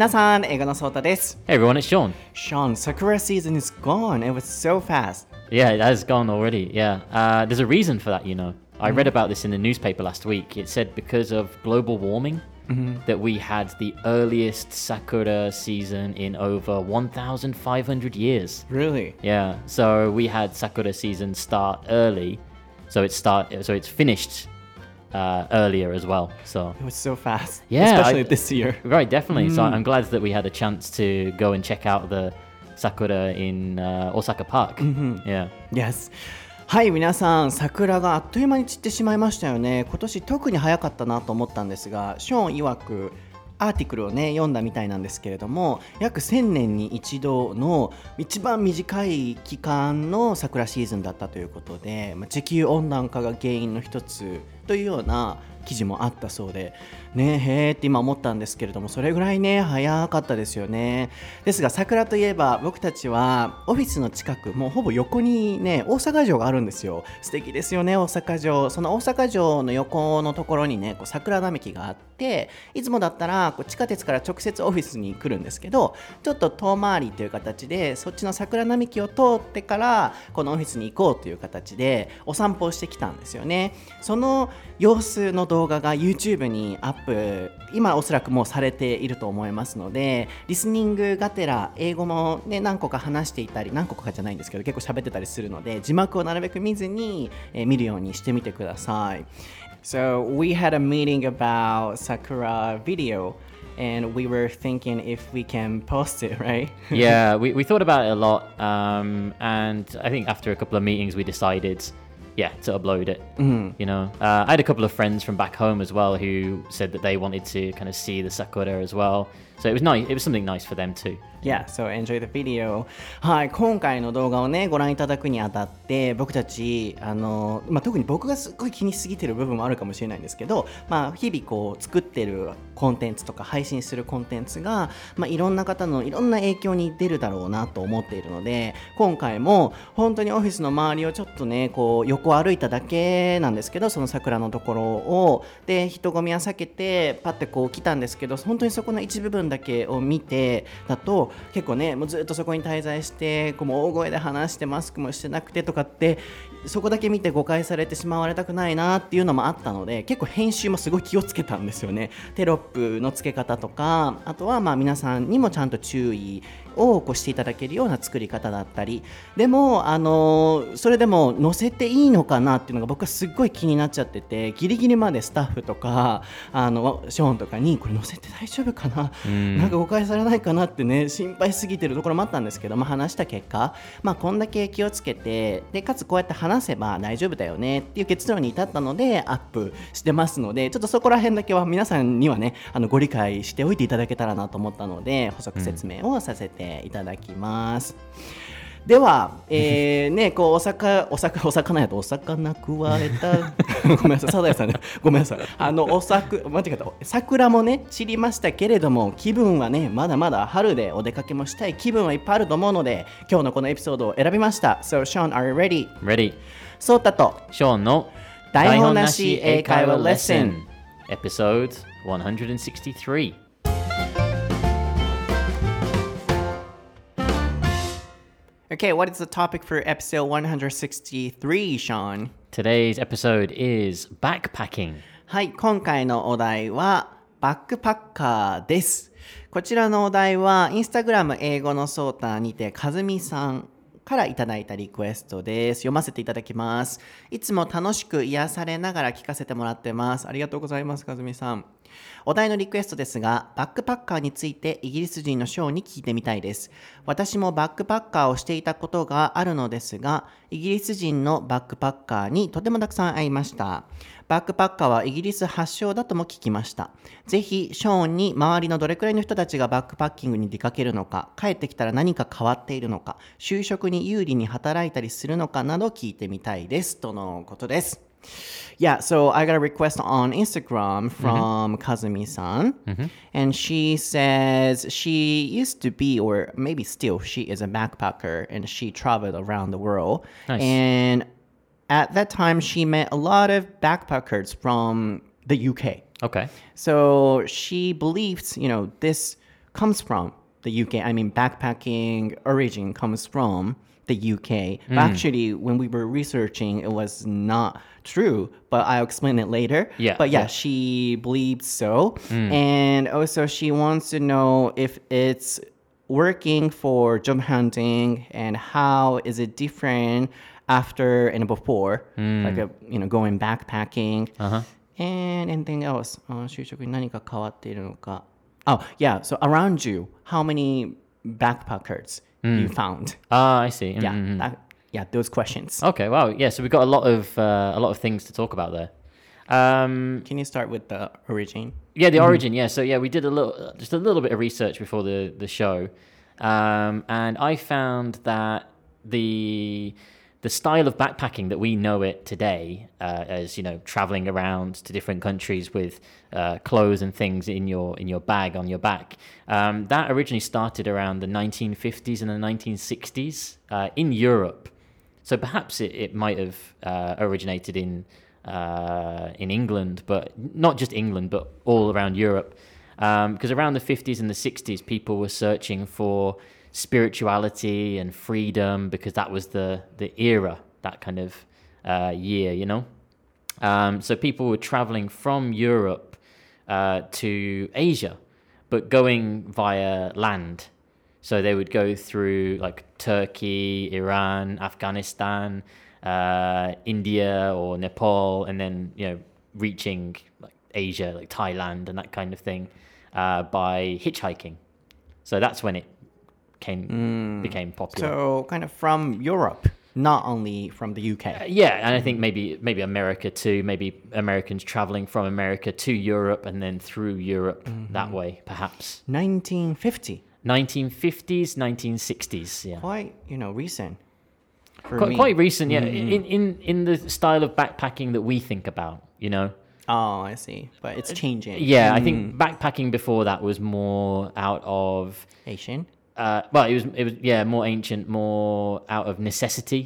皆さん、英語のソータです。 Hey everyone, it's Sean. Sean, Sakura season is gone. It was so fast. Yeah, it has gone already. Yeah. Uh, there's a reason for that, you know. I read about this in the newspaper last week. It said because of global warming that we had the earliest sakura season in over 1,500 years. Really? Yeah. So we had sakura season start early. So it start so it's finished uh, earlier as well. So It was so fast. Yeah, Especially I- this year. Right, definitely. So I'm glad that we had a chance to go and check out the sakura in uh, Osaka Park. Yeah. Yes. はい、皆さん、桜があっという間に散ってしまいましたよね。今年特に早かったなと思ったんですが、ショーン曰く、アーティクルをね読んだみたいなんですけれども約1000年に一度の一番短い期間の桜シーズンだったということで、まあ、地球温暖化が原因の一つというような記事もあったそうでねへーって今思ったんですけれどもそれぐらいね早かったですよね。ですが桜といえば僕たちはオフィスの近くもうほぼ横にね大阪城があるんですよ。素敵ですよね大阪城。その大阪城の横のところにねこう桜並木があっていつもだったらこう地下鉄から直接オフィスに来るんですけどちょっと遠回りという形でそっちの桜並木を通ってからこのオフィスに行こうという形でお散歩をしてきたんですよね。その様子の動画が YouTube にアップ今おそらくもうされていると思いますのでリスニングがてら英語も、ね、何個か話していたり何個かじゃないんですけど結構喋ってたりするので字幕をなるべく見ずに、えー見るようにしてみてください So we had a meeting about Sakura video and we were thinking if we can post it, right? yeah, we, we thought about it a lot. Um, and I think after a couple of meetings, we decided, yeah, to upload it. You know, uh, I had a couple of friends from back home as well who said that they wanted to kind of see the sakura as well. So it was nice. It was something nice for them too. Yeah, so enjoy the video. はい、今回の動画をね、ご覧いただくにあたって、僕たち、あの、まあ、特に僕がすっごい気にしすぎてる部分もあるかもしれないんですけど、まあ、日々こう、作ってるコンテンツとか、配信するコンテンツが、まあ、いろんな方のいろんな影響に出るだろうなと思っているので、今回も本当にオフィスの周りをちょっとね、こう、横歩いただけなんですけど、その桜のところを、で、人混みは避けて、パッてこう来たんですけど、本当にそこの一部分だけを見て、だと、結構ねもうずっとそこに滞在してこうもう大声で話してマスクもしてなくてとかってそこだけ見て誤解されてしまわれたくないなっていうのもあったので結構編集もすごい気をつけたんですよね。テロップの付け方とかあとはまあ皆さんにもちゃんと注意をこうしていただけるような作り方だったりでもあのそれでも載せていいのかなっていうのが僕はすっごい気になっちゃっててギリギリまでスタッフとかあのショーンとかにこれ載せて大丈夫かな、なんか誤解されないかなってね心配しすぎてるところもあったんですけど、まあ、話した結果、まあ、こんだけ気をつけてでかつこうやって話せば大丈夫だよねっていう結論に至ったのでアップしてますのでちょっとそこら辺だけは皆さんにはねあのご理解しておいていただけたらなと思ったので補足説明をさせていただきます。では、えー、ね、こうお魚、お魚、お魚やとお魚食われた。ごめんなさい、サザエさんね、ごめんなさい。あの、おさく、間違えた。桜もね、散りましたけれども、気分はね、まだまだ春でお出かけもしたい気分はいっぱいあると思うので、今日のこのエピソードを選びました。So, Sean, are you ready? Ready? そうたと、Sean no 台本なし英会話レッスン Episode 163. Okay, what is the topic for episode 163, Sean? Today's episode is backpacking. はい、今回のお題はバックパッカーです。こちらのお題はインスタグラム英語のソータにてかずみさんからいただいたリクエストです。読ませていただきます。いつも楽しく癒されながら聞かせてもらってます。ありがとうございます、かずみさん。お題のリクエストですが、バックパッカーについてイギリス人のショーに聞いてみたいです。私もバックパッカーをしていたことがあるのですが、イギリス人のバックパッカーにとてもたくさん会いました。バックパッカーはイギリス発祥だとも聞きました。ぜひ、ショーンに周りのどれくらいの人たちがバックパッキングに出かけるのか、帰ってきたら何か変わっているのか、就職に有利に働いたりするのかなど聞いてみたいです。とのことです。Yeah, so I got a request on Instagram mm-hmm. from Kazumi-san, mm-hmm. and she says she used to be, or maybe still, she is a backpacker, and she traveled around the world. Nice. And at that time, she met a lot of backpackers from the UK. Okay. So she believes, you know, this comes from the UK. I mean, backpacking origin comes from the UK. But actually, when we were researching, it was not true. But I'll explain it later. Yeah, But yeah, yeah. she believes so. And also, she wants to know if it's working for job hunting and how is it different after and before, like a, you know, going backpacking. And anything else? あ就職に何か変わっているのか。Oh, yeah. So around you, how many backpackers you found? Ah, I see. Yeah, Mhm. that, yeah, those questions. Okay. Wow. Yeah. So we've got a lot of uh, a lot of things to talk about there. Um, Can you start with the origin? yeah, the origin. Yeah. So yeah, we did a little, just a little bit of research before the the show, um, and I found that the the style of backpacking that we know it today, uh, as you know, traveling around to different countries with uh, clothes and things in your in your bag on your back, um, that originally started around the 1950s and the 1960s uh, in Europe. So perhaps it, it might have uh, originated in uh, in England, but not just England, but all around Europe. Because around the 50s and the 60s, people were searching for spirituality and freedom because that was the the era, that kind of uh, year, you know. Um, so people were traveling from Europe uh, to Asia, but going via land. So they would go through like Turkey, Iran, Afghanistan, uh, India, or Nepal, and then you know reaching like Asia, like Thailand, and that kind of thing uh, by hitchhiking. So that's when it came mm. became popular. So kind of from Europe, not only from the UK. Uh, yeah, and I think maybe maybe America too. Maybe Americans traveling from America to Europe and then through Europe mm-hmm. that way, perhaps. 1950, 1950s, 1960s. Yeah, quite you know recent. For quite, me. quite recent. Yeah, mm-hmm. in in in the style of backpacking that we think about. You know. Oh, I see. But it's uh, changing. Yeah, I think mm. backpacking before that was more out of. Asian. Uh, well, it was it was yeah more ancient, more out of necessity.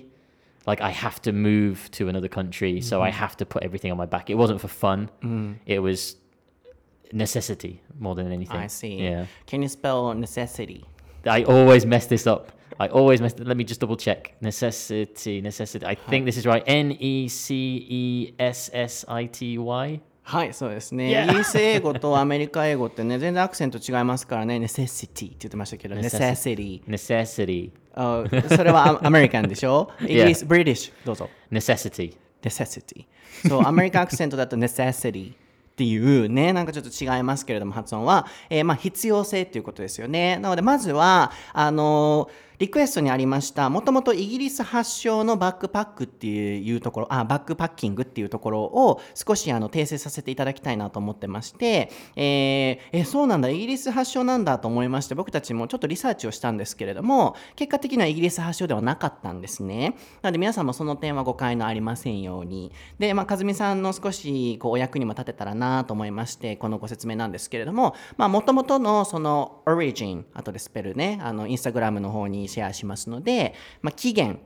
Like I have to move to another country, so Mm-hmm. I have to put everything on my back. It wasn't for fun. It was necessity more than anything. I see. Yeah, Can you spell necessity? I always mess this up. I always mess. Let me just double check. Necessity, necessity. I think this is right. N e c e s s i t y. はい、そうですね。イギリス英語とアメリカ英語ってね、全然アクセント違いますからね、necessity って言ってましたけど、necessity。Necessity. あそれはアアメリカンでしょ？イギリス、ブリティッシュ、どうぞ。Necessity. necessity。そう、アメリカアクセントだと necessity っていうね、なんかちょっと違いますけれども、発音は、えーまあ必要性っていうことですよね。なので、まずは、あのーリクエストにありました、もともとイギリス発祥のバックパックっていうところ、あ、バックパッキングっていうところを少しあの訂正させていただきたいなと思ってまして、えーえそうなんだ、イギリス発祥なんだと思いまして、僕たちもちょっとリサーチをしたんですけれども、結果的にはイギリス発祥ではなかったんですね。なので皆さんもその点は誤解のありませんように。で、まあ、和美さんの少しこうお役にも立てたらなと思いまして、このご説明なんですけれども、まあ、もともとのその origin、後でスペルね、あの、インスタグラムの方にシェアしますので、まあ、期限、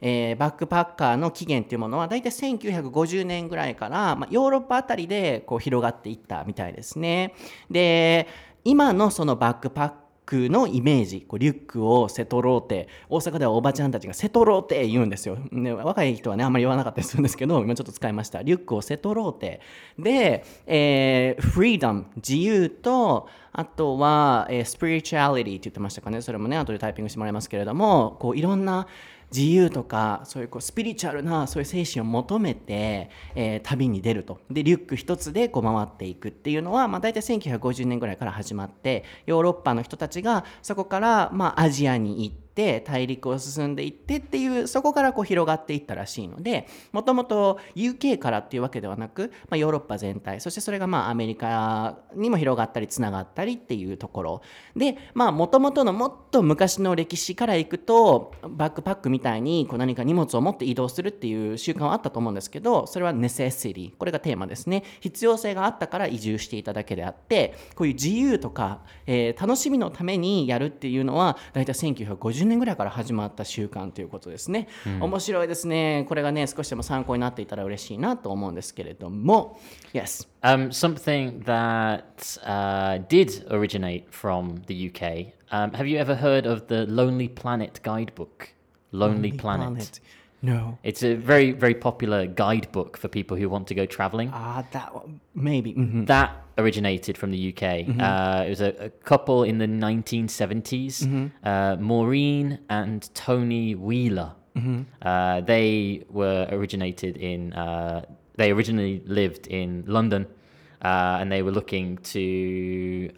えーバックパッカーの起源というものは大体1950年ぐらいから、まあ、ヨーロッパあたりでこう広がっていったみたいですね。で今のそのバックパックのイメージこうリュックをセトローテ大阪ではおばちゃんたちがセトローテ言うんですよ、ね、若い人はねあんまり言わなかったりするんですけど 今ちょっと使いました。リュックをセトローテで、えー、フリーダム自由とあとは、えー、スピリチュアリティって言ってましたかね。それもね後でタイピングしてもらいますけれどもこういろんな自由とかそういうこうスピリチュアルなそういう精神を求めて、えー旅に出ると。でリュック一つでこう回っていくっていうのは、まあ、大体1950年ぐらいから始まってヨーロッパの人たちがそこから、まあ、アジアに行って大陸を進んでいってっていうそこからこう広がっていったらしいのでもともと UK からっていうわけではなく、まあ、ヨーロッパ全体そしてそれがまあアメリカにも広がったりつながったりっていうところ。でもともとのもっと昔の歴史からいくとバックパックみたいにこう何か荷物を持って移動するっていう習慣はあったと思うんですけどそれは necessity これがテーマですね。必要性があったから移住していただけであってこういう自由とか、えー楽しみのためにやるっていうのは大体1950年ぐらいから始まった習慣ということですね、面白いですねこれがね少しでも参考になっていたら嬉しいなと思うんですけれども Yes Um, something that uh, did originate from the UK. Um, have you ever heard of the Lonely Planet guidebook? Lonely, Planet. No It's a very, very popular guidebook for people who want to go traveling. Ah, that one, maybe mhm. That originated from the UK. Uh, it was a, a couple in the 1970s, uh, Maureen and Tony Wheeler. Uh, they were originated in. Uh, they originally lived in London, uh, and they were looking to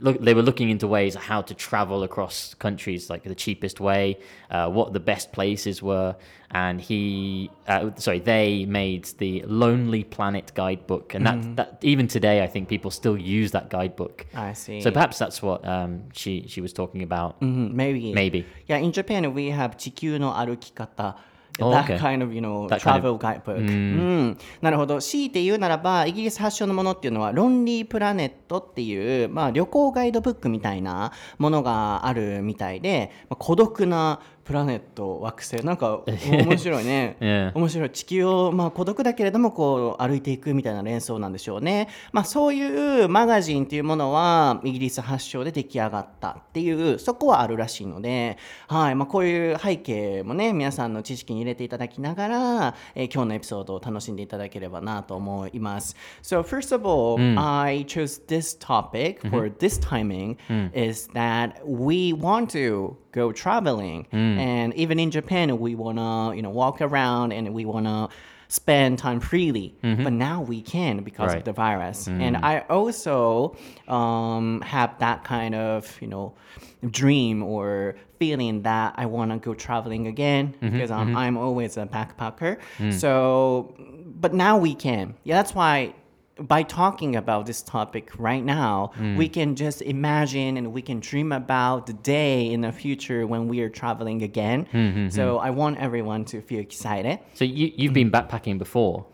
Uh, look, they were looking into ways of how to travel across countries, like the cheapest way, uh, what the best places were, and he, uh, sorry, they made the Lonely Planet guidebook, and that, that even today, I think people still use that guidebook. I see So perhaps that's what um, she she was talking about. Mhm, maybe Maybe. Yeah, in Japan we have 地球の歩き方 Oh, that okay. kind of, you know, That kind travel guidebook. うんなるほど。強いて言うならば、イギリス発祥のものっていうのは、ロンリープラネットっていう、まあ、旅行ガイドブックみたいなものがあるみたいで、まあ、孤独なプラネット、惑星。なんか、面白いね。Yeah. 面白い。地球を、まあ、孤独だけれども、こう、歩いていくみたいな連想なんでしょうね。まあ、そういうマガジンっていうものは、イギリス発祥で出来上がったっていう、そこはあるらしいので、はい。まあ、こういう背景もね、皆さんの知識に入れていただきながら、えー今日のエピソードを楽しんでいただければなと思います。So, first of all, I chose this topic for this timing is that we want to go traveling. Hmm. And even in Japan, we want to, you know, walk around and we want to spend time freely. Mm-hmm. But now we can because of the virus. Hmm. And I also um, have that kind of, you know, dream or feeling that I want to go traveling again mm-hmm. because I'm, mm-hmm. I'm always a backpacker. Hmm. So, but now we can. Yeah, that's why by talking about this topic right now, we can just imagine and we can dream about the day in the future when we are traveling again. So I want everyone to feel excited. So you you've been backpacking before.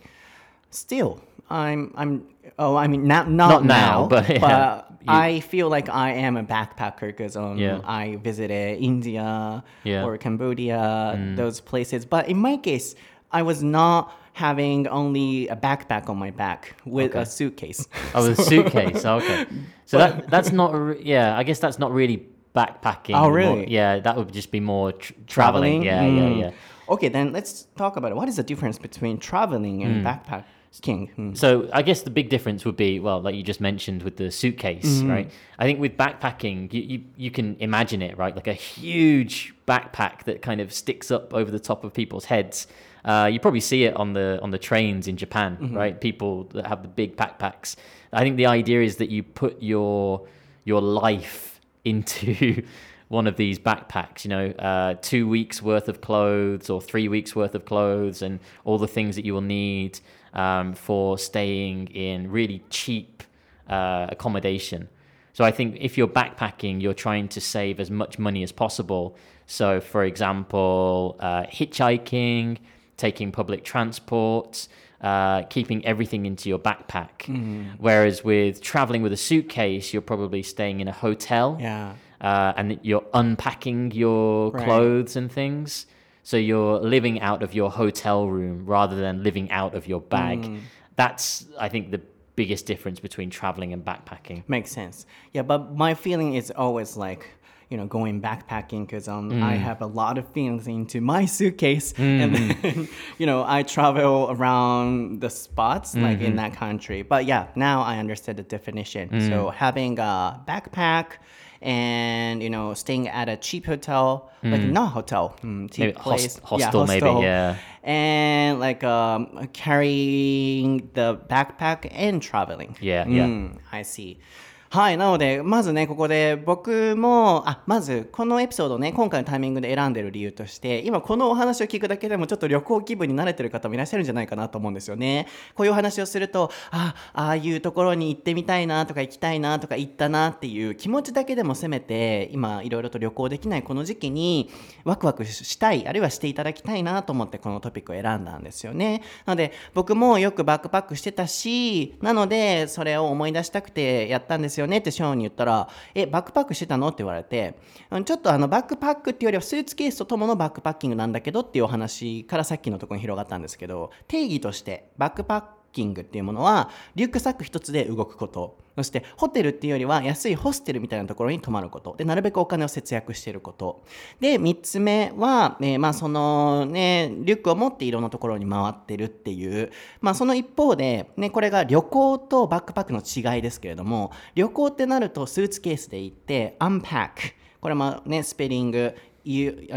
Still, I'm I'm oh I mean not not, Not now, but yeah, you- I feel like I am a backpacker because um Yeah. I visited India Yeah. Mm. or Cambodia those places. But in my case, I was not having only a backpack on my back with a suitcase. Oh, with a suitcase. okay. So that that's not. re- Yeah, I guess that's not really backpacking. Oh, more- really? yeah, that would just be more tr- traveling. Yeah, yeah, Mm. yeah. Okay, then let's talk about it. What is the difference between traveling and backpacking? Hmm. So I guess the big difference would be, well, like you just mentioned with the suitcase, right? I think with backpacking, you, you you can imagine it, right? Like a huge backpack that kind of sticks up over the top of people's heads. Uh, you probably see it on the on the trains in Japan, right? People that have the big backpacks. I think the idea is that you put your your life into one of these backpacks, you know, uh, two weeks worth of clothes or three weeks worth of clothes and all the things that you will need um, for staying in really cheap uh, accommodation. So I think if you're backpacking, you're trying to save as much money as possible. So, for example, uh, hitchhiking, taking public transport, uh, keeping everything into your backpack. Whereas with traveling with a suitcase, you're probably staying in a hotel Yeah. uh, and you're unpacking your Right. clothes and things. So you're living out of your hotel room rather than living out of your bag. Mm. That's, I think, the biggest difference between traveling and backpacking. Makes sense. Yeah, but my feeling is always like, you know, going backpacking because um, I have a lot of feelings into my suitcase, and then you know I travel around the spots like in that country. But yeah, now I understand the definition. So having a backpack and you know staying at a cheap hotel, like not hotel, mm, cheap Maybe host- place, hostel maybe, yeah. and like um, carrying the backpack and traveling. Yeah, yeah. i see. はい、なので、まずね、ここで僕も、あ、まず、このエピソードをね、今回のタイミングで選んでる理由として、今このお話を聞くだけでもちょっと旅行気分に慣れてる方もいらっしゃるんじゃないかなと思うんですよね。こういうお話をすると、あ、ああいうところに行ってみたいなとか行きたいなとか行ったなっていう気持ちだけでもせめて、今いろいろと旅行できないこの時期にワクワクしたい、あるいはしていただきたいなと思ってこのトピックを選んだんですよね。なので、僕もよくバックパックしてたし、なので、それを思い出したくてやったんですですよねってショーンに言ったら、え、バックパックしてたの？って言われて、ちょっとあのバックパックっていうよりはスーツケースととものバックパッキングなんだけどっていうお話からさっきのところに広がったんですけど、定義としてバックパッキングっていうものはリュックサック一つで動くこと。そしてホテルっていうよりは安いホステルみたいなところに泊まること。でなるべくお金を節約していること。で3つ目は、えーまあそのねリュックを持っていろんなところに回ってるっていう、まあ、その一方で、ね、これが旅行とバックパックの違いですけれども旅行ってなるとスーツケースで行って unpack これもねスペリング。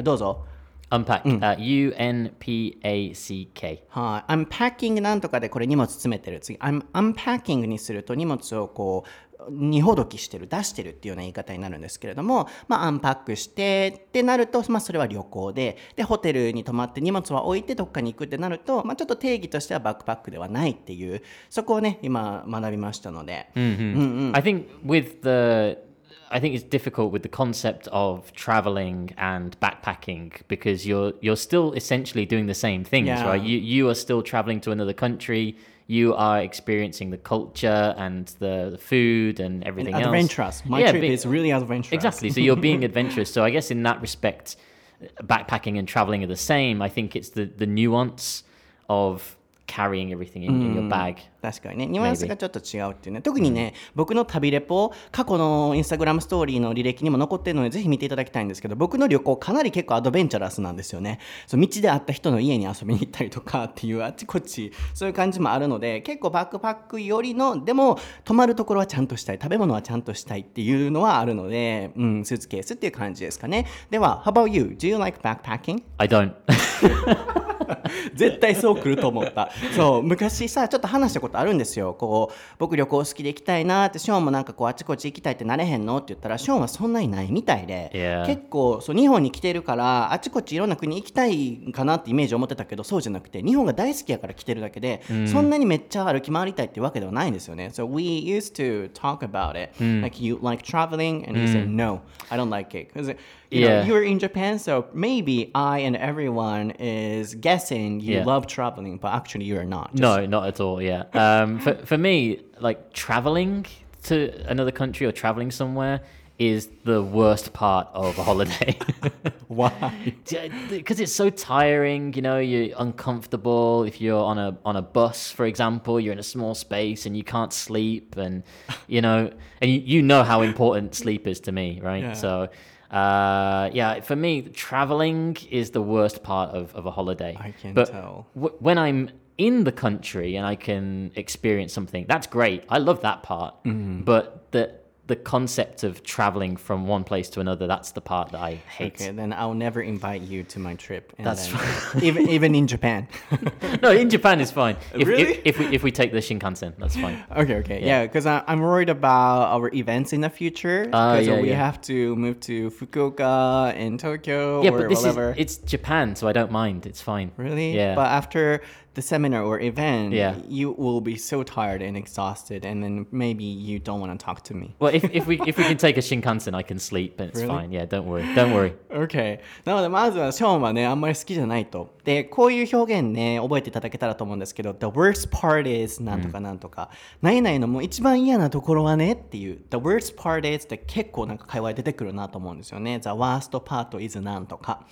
どうぞ。Unpack. Uh, U N P A C K. はい、unpacking なんとかでこれ荷物詰めてる。次 I'm unpacking にすると荷物をこう荷ほどきしてる出してるっていうような言い方になるんですけれども、まあ、アンパックしてってなると、まあ、それは旅行ででホテルに泊まって荷物は置いてどっかに行くってなると、まあ、ちょっと定義としてはバックパックではないっていうそこをね今学びましたので、I think with the I think it's difficult with the concept of traveling and backpacking because you're you're still essentially doing the same things, Yeah. right? You you are still traveling to another country. You are experiencing the culture and the, the food and everything else. adventurous my Yeah, trip be- is really adventurous Exactly. So you're being adventurous. So I guess in that respect, backpacking and traveling are the same. I think it's the the nuance of carrying everything in, in your bag. 確かにねニュアンスがちょっと違うっていうね特にね、僕の旅レポ過去のインスタグラムストーリーの履歴にも残ってるのでぜひ見ていただきたいんですけど僕の旅行かなり結構アドベンチャラスなんですよねそう道で会った人の家に遊びに行ったりとかっていうあっちこっちそういう感じもあるので結構バックパックよりのでも泊まるところはちゃんとしたい食べ物はちゃんとしたいっていうのはあるので、うん、スーツケースっていう感じですかねでは How about you? Do you like backpacking? I don't. 絶対そう来ると思った。そう昔さちょっと話したことあるんですよ。こう僕旅行好きで行きたいなってショーンもなんかこうあちこち行きたいってなれへんの？って言ったらショーンはそんなにないみたいで、Yeah. 結構そう日本に来てるからあちこちいろんな国行きたいかなってイメージを持ってたけどそうじゃなくて日本が大好きやから来てるだけで、そんなにめっちゃ歩き回りたいってわけではないんですよね。So we used to talk about it、like you like traveling? And he said no I don't like it you know Yeah. you're in Japan so maybe I and everyone is guessing you Yeah. love traveling but actually you're not Just- No, not at all. Yeah. Um, for for me, like traveling to another country or traveling somewhere is the worst part of a holiday. why Because it's so tiring. You know, you're uncomfortable. If you're on a on a bus, for example, you're in a small space and you can't sleep, and you know, and you, you know how important sleep is to me, right? Yeah. So. Uh, yeah, for me, traveling is the worst part of, of a holiday. I can but tell. w- when I'm in the country and I can experience something, that's great. I love that part. Mm-hmm. But the the concept of traveling from one place to another, that's the part that I hate. okay then I'll never invite you to my trip and That's then- even even in Japan no, in Japan is fine. If, Really? if, if we if we take the Shinkansen, that's fine. Okay, okay, yeah, because I'm worried about our events in the future. Ah, Because yeah, we yeah. have to move to Fukuoka and Tokyo Yeah, or but this whatever. is it's Japan, so I don't mind. It's fine. really, Yeah. But after the seminar or event, Yeah. you will be so tired and exhausted, and then maybe you don't want to talk to me. well, if, if we if we can take a Shinkansen, I can sleep and it's Really? fine. Yeah, don't worry. Don't worry. Okay. なのでまずはショーンはねあんまり好きじゃないと。でこういう表現ね覚えていただけたらと思うんですけど The worst part is なんとかなんとか、何々のもう一番嫌なところはねっていう The worst part is って結構なんか会話で出てくるなと思うんですよね The worst part is なんとか、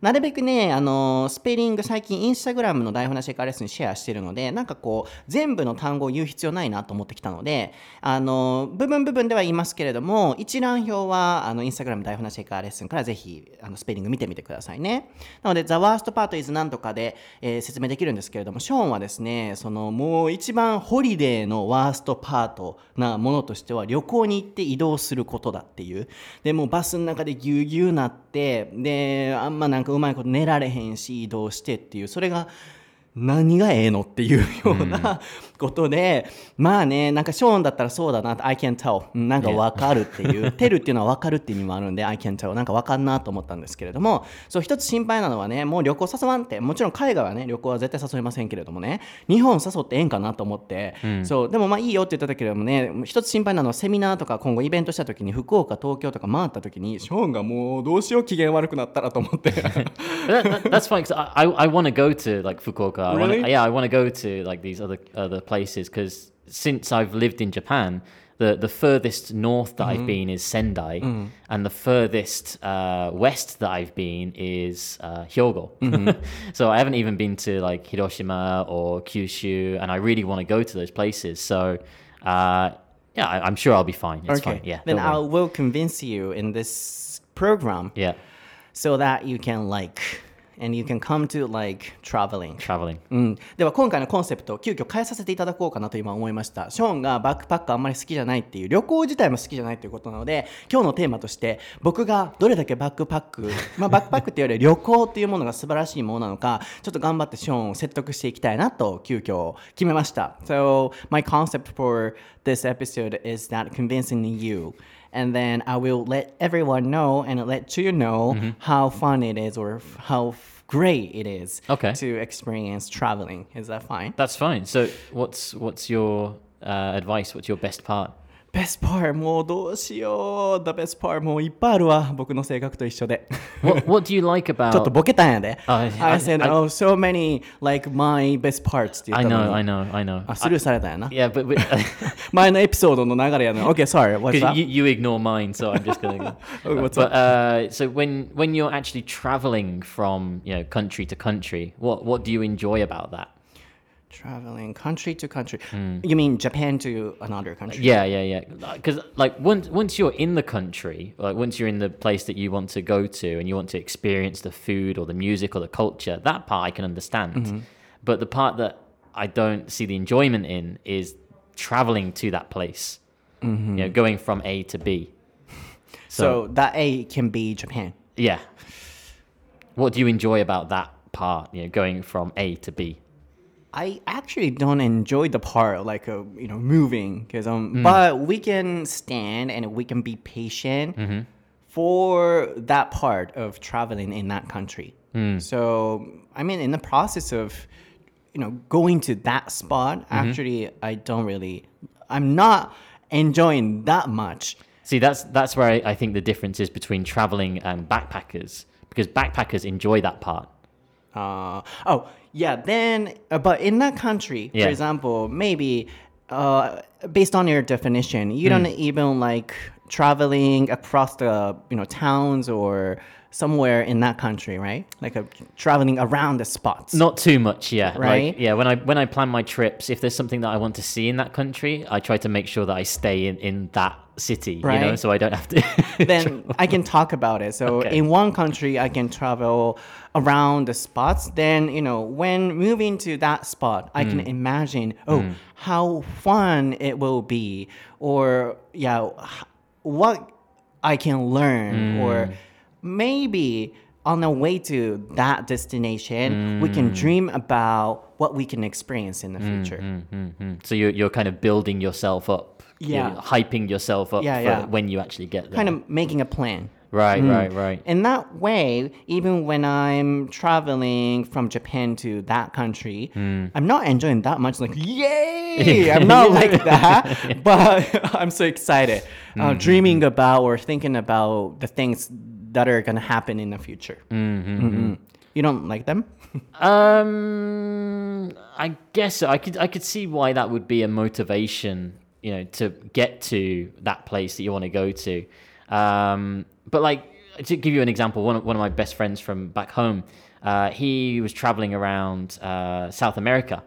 なるべくねあのスペリング最近インスタグラムの台本なしカレッスンシェアしてるのでなんかこう全部の単語を言う必要ないなと思ってきたのであの部分部分では言いますけれども一覧表はあのインスタグラム台本なしカレッスンからぜひあのスペリング見てみてくださいね。なので The worst part is なんとかで、えー説明できるんですけれどもショーンはですねそのもう一番ホリデーのワーストパートなものとしては旅行に行って移動することだっていう。でもうバスの中でぎゅうぎゅうなってであんまなんかうまいこと寝られへんし移動してっていう。それが何がええのっていうようなことで、まあね、なんかショーンだったらそうだな、I can tell、うんなんかわかるっていう、テルっていうのはわかるっていう意味もあるんで、I can tell、なんかわかんなと思ったんですけれども、そう、一つ心配なのはね、もう旅行誘わんって、もちろん海外はね、旅行は絶対誘いませんけれどもね、日本誘ってええんかなと思って、そう、でもまあいいよって言ったけれどもね、一つ心配なのはセミナーとか今後イベントした時に、福岡、東京とか回った時に、ショーンがもうどうしよう機嫌悪くなったらと思って。But that, that- that's fine because I, I, I want to go to like Fukuoka. I wanna, Really? yeah, I want to go to like these other other places because since I've lived in Japan, the the furthest north that I've been is Sendai, and the furthest uh, west that I've been is uh, Hyogo. so I haven't even been to like Hiroshima or Kyushu, and I really want to go to those places. So uh, yeah, I, I'm sure I'll be fine. It's okay. fine. Yeah. Then. I will convince you in this program yeah so that you can like and you can come to like traveling. traveling. うん、では今回のコンセプトを急遽変えさせていただこうかなと今思いましたショーンがバックパックあんまり好きじゃないっていう旅行自体も好きじゃないということなので今日のテーマとして僕がどれだけバックパック まあバックパックっていうより旅行っていうものが素晴らしいものなのかちょっと頑張ってショーンを説得していきたいなと急遽決めました So my concept for this episode is that convincing you and then I will let everyone know and let you know how fun it is or how great it is Okay. to experience traveling. Is that fine? That's fine. So what's what's your uh, advice? What's your best part? Best part もうどうしよう The best part もういっぱいあるわ僕の性格と一緒で What What do you like ちょっと about? ボケたんやであ I said I- oh so many like my best parts って言 I ったの know, に I know, I know. あスルーされたんやな Yeah, but, but前のエピソードの流れやの OK sorry what's Because up? you, you ignore mine, so I'm just gonna. Oh, what's but uh, so when when you're actually traveling from you know country to country, what what do you enjoy about that? Traveling country to country hmm. You mean Japan to another country? Yeah, yeah, yeah. Because like once once you're in the country, like once you're in the place that you want to go to, and you want to experience the food or the music or the culture, that part I can understand. Mm-hmm. But the part that I don't see the enjoyment in is traveling to that place. Mm-hmm. You know, going from A to B. So that A can be Japan Yeah. What do you enjoy about that part? You know, going from A to B. I actually don't enjoy the part like uh, you know moving because um but we can stand and we can be patient for that part of traveling in that country. So I mean in the process of you know going to that spot actually I don't really I'm not enjoying that much. See, that's that's where I, I think the difference is between traveling and backpackers because backpackers enjoy that part. Uh, oh, yeah. Then, uh, but in that country, Yeah. for example, maybe uh, based on your definition, you don't even like traveling across the you know towns or somewhere in that country, right? Like a, traveling around the spots. Not too much, yeah. Right? Like, yeah, when I when I plan my trips, if there's something that I want to see in that country, I try to make sure that I stay in, in that city, you know, so I don't have to. then I can talk about it. So Okay. in one country, I can travel around the spots. Then you know, when moving to that spot, I Mm. can imagine, oh, how fun it will be, or yeah, what I can learn, Mm. or maybe on the way to that destination, we Mm. can dream about what we can experience in the mm, future. Mhm. So you're you're kind of building yourself up, You're Yeah. hyping yourself up Yeah, for yeah. when you actually get there. Kind of making a plan. right, right, right. In that way, even when I'm traveling from Japan to that country, I'm not enjoying that much. Like, yay! I'm not like that, but I'm so excited, uh, dreaming about or thinking about the things that are gonna happen in the future. Mhm. You don't like them? Um, I guess so. I could I could see why that would be a motivation, you know, to get to that place that you want to go to. Um, but like to give you an example, one of, one of my best friends from back home, uh, he was traveling around uh, South America,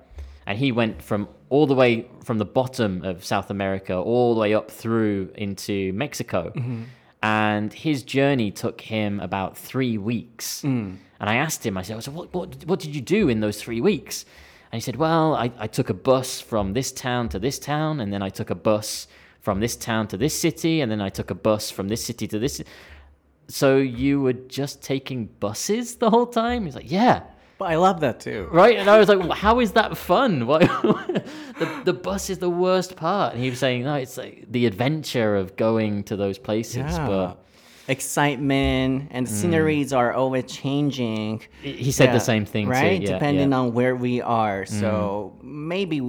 and he went from all the way from the bottom of South America all the way up through into Mexico. And his journey took him about three weeks. Mm. And I asked him, I said, so what, what, what did you do in those three weeks? And he said, Well, I, I took a bus from this town to this town, and then I took a bus from this town to this city, and then I took a bus from this city to this. So you were just taking buses the whole time? He's like, Yeah. But I love that too. Right? And I was like, "Well, How is that fun? Why? the, the bus is the worst part. And he was saying, No, it's like the adventure of going to those places. Yeah. But Excitement and mm. sceneries are always changing. he said the same thing too, right? yeah, Depending yeah. on where we are. Mm. So maybe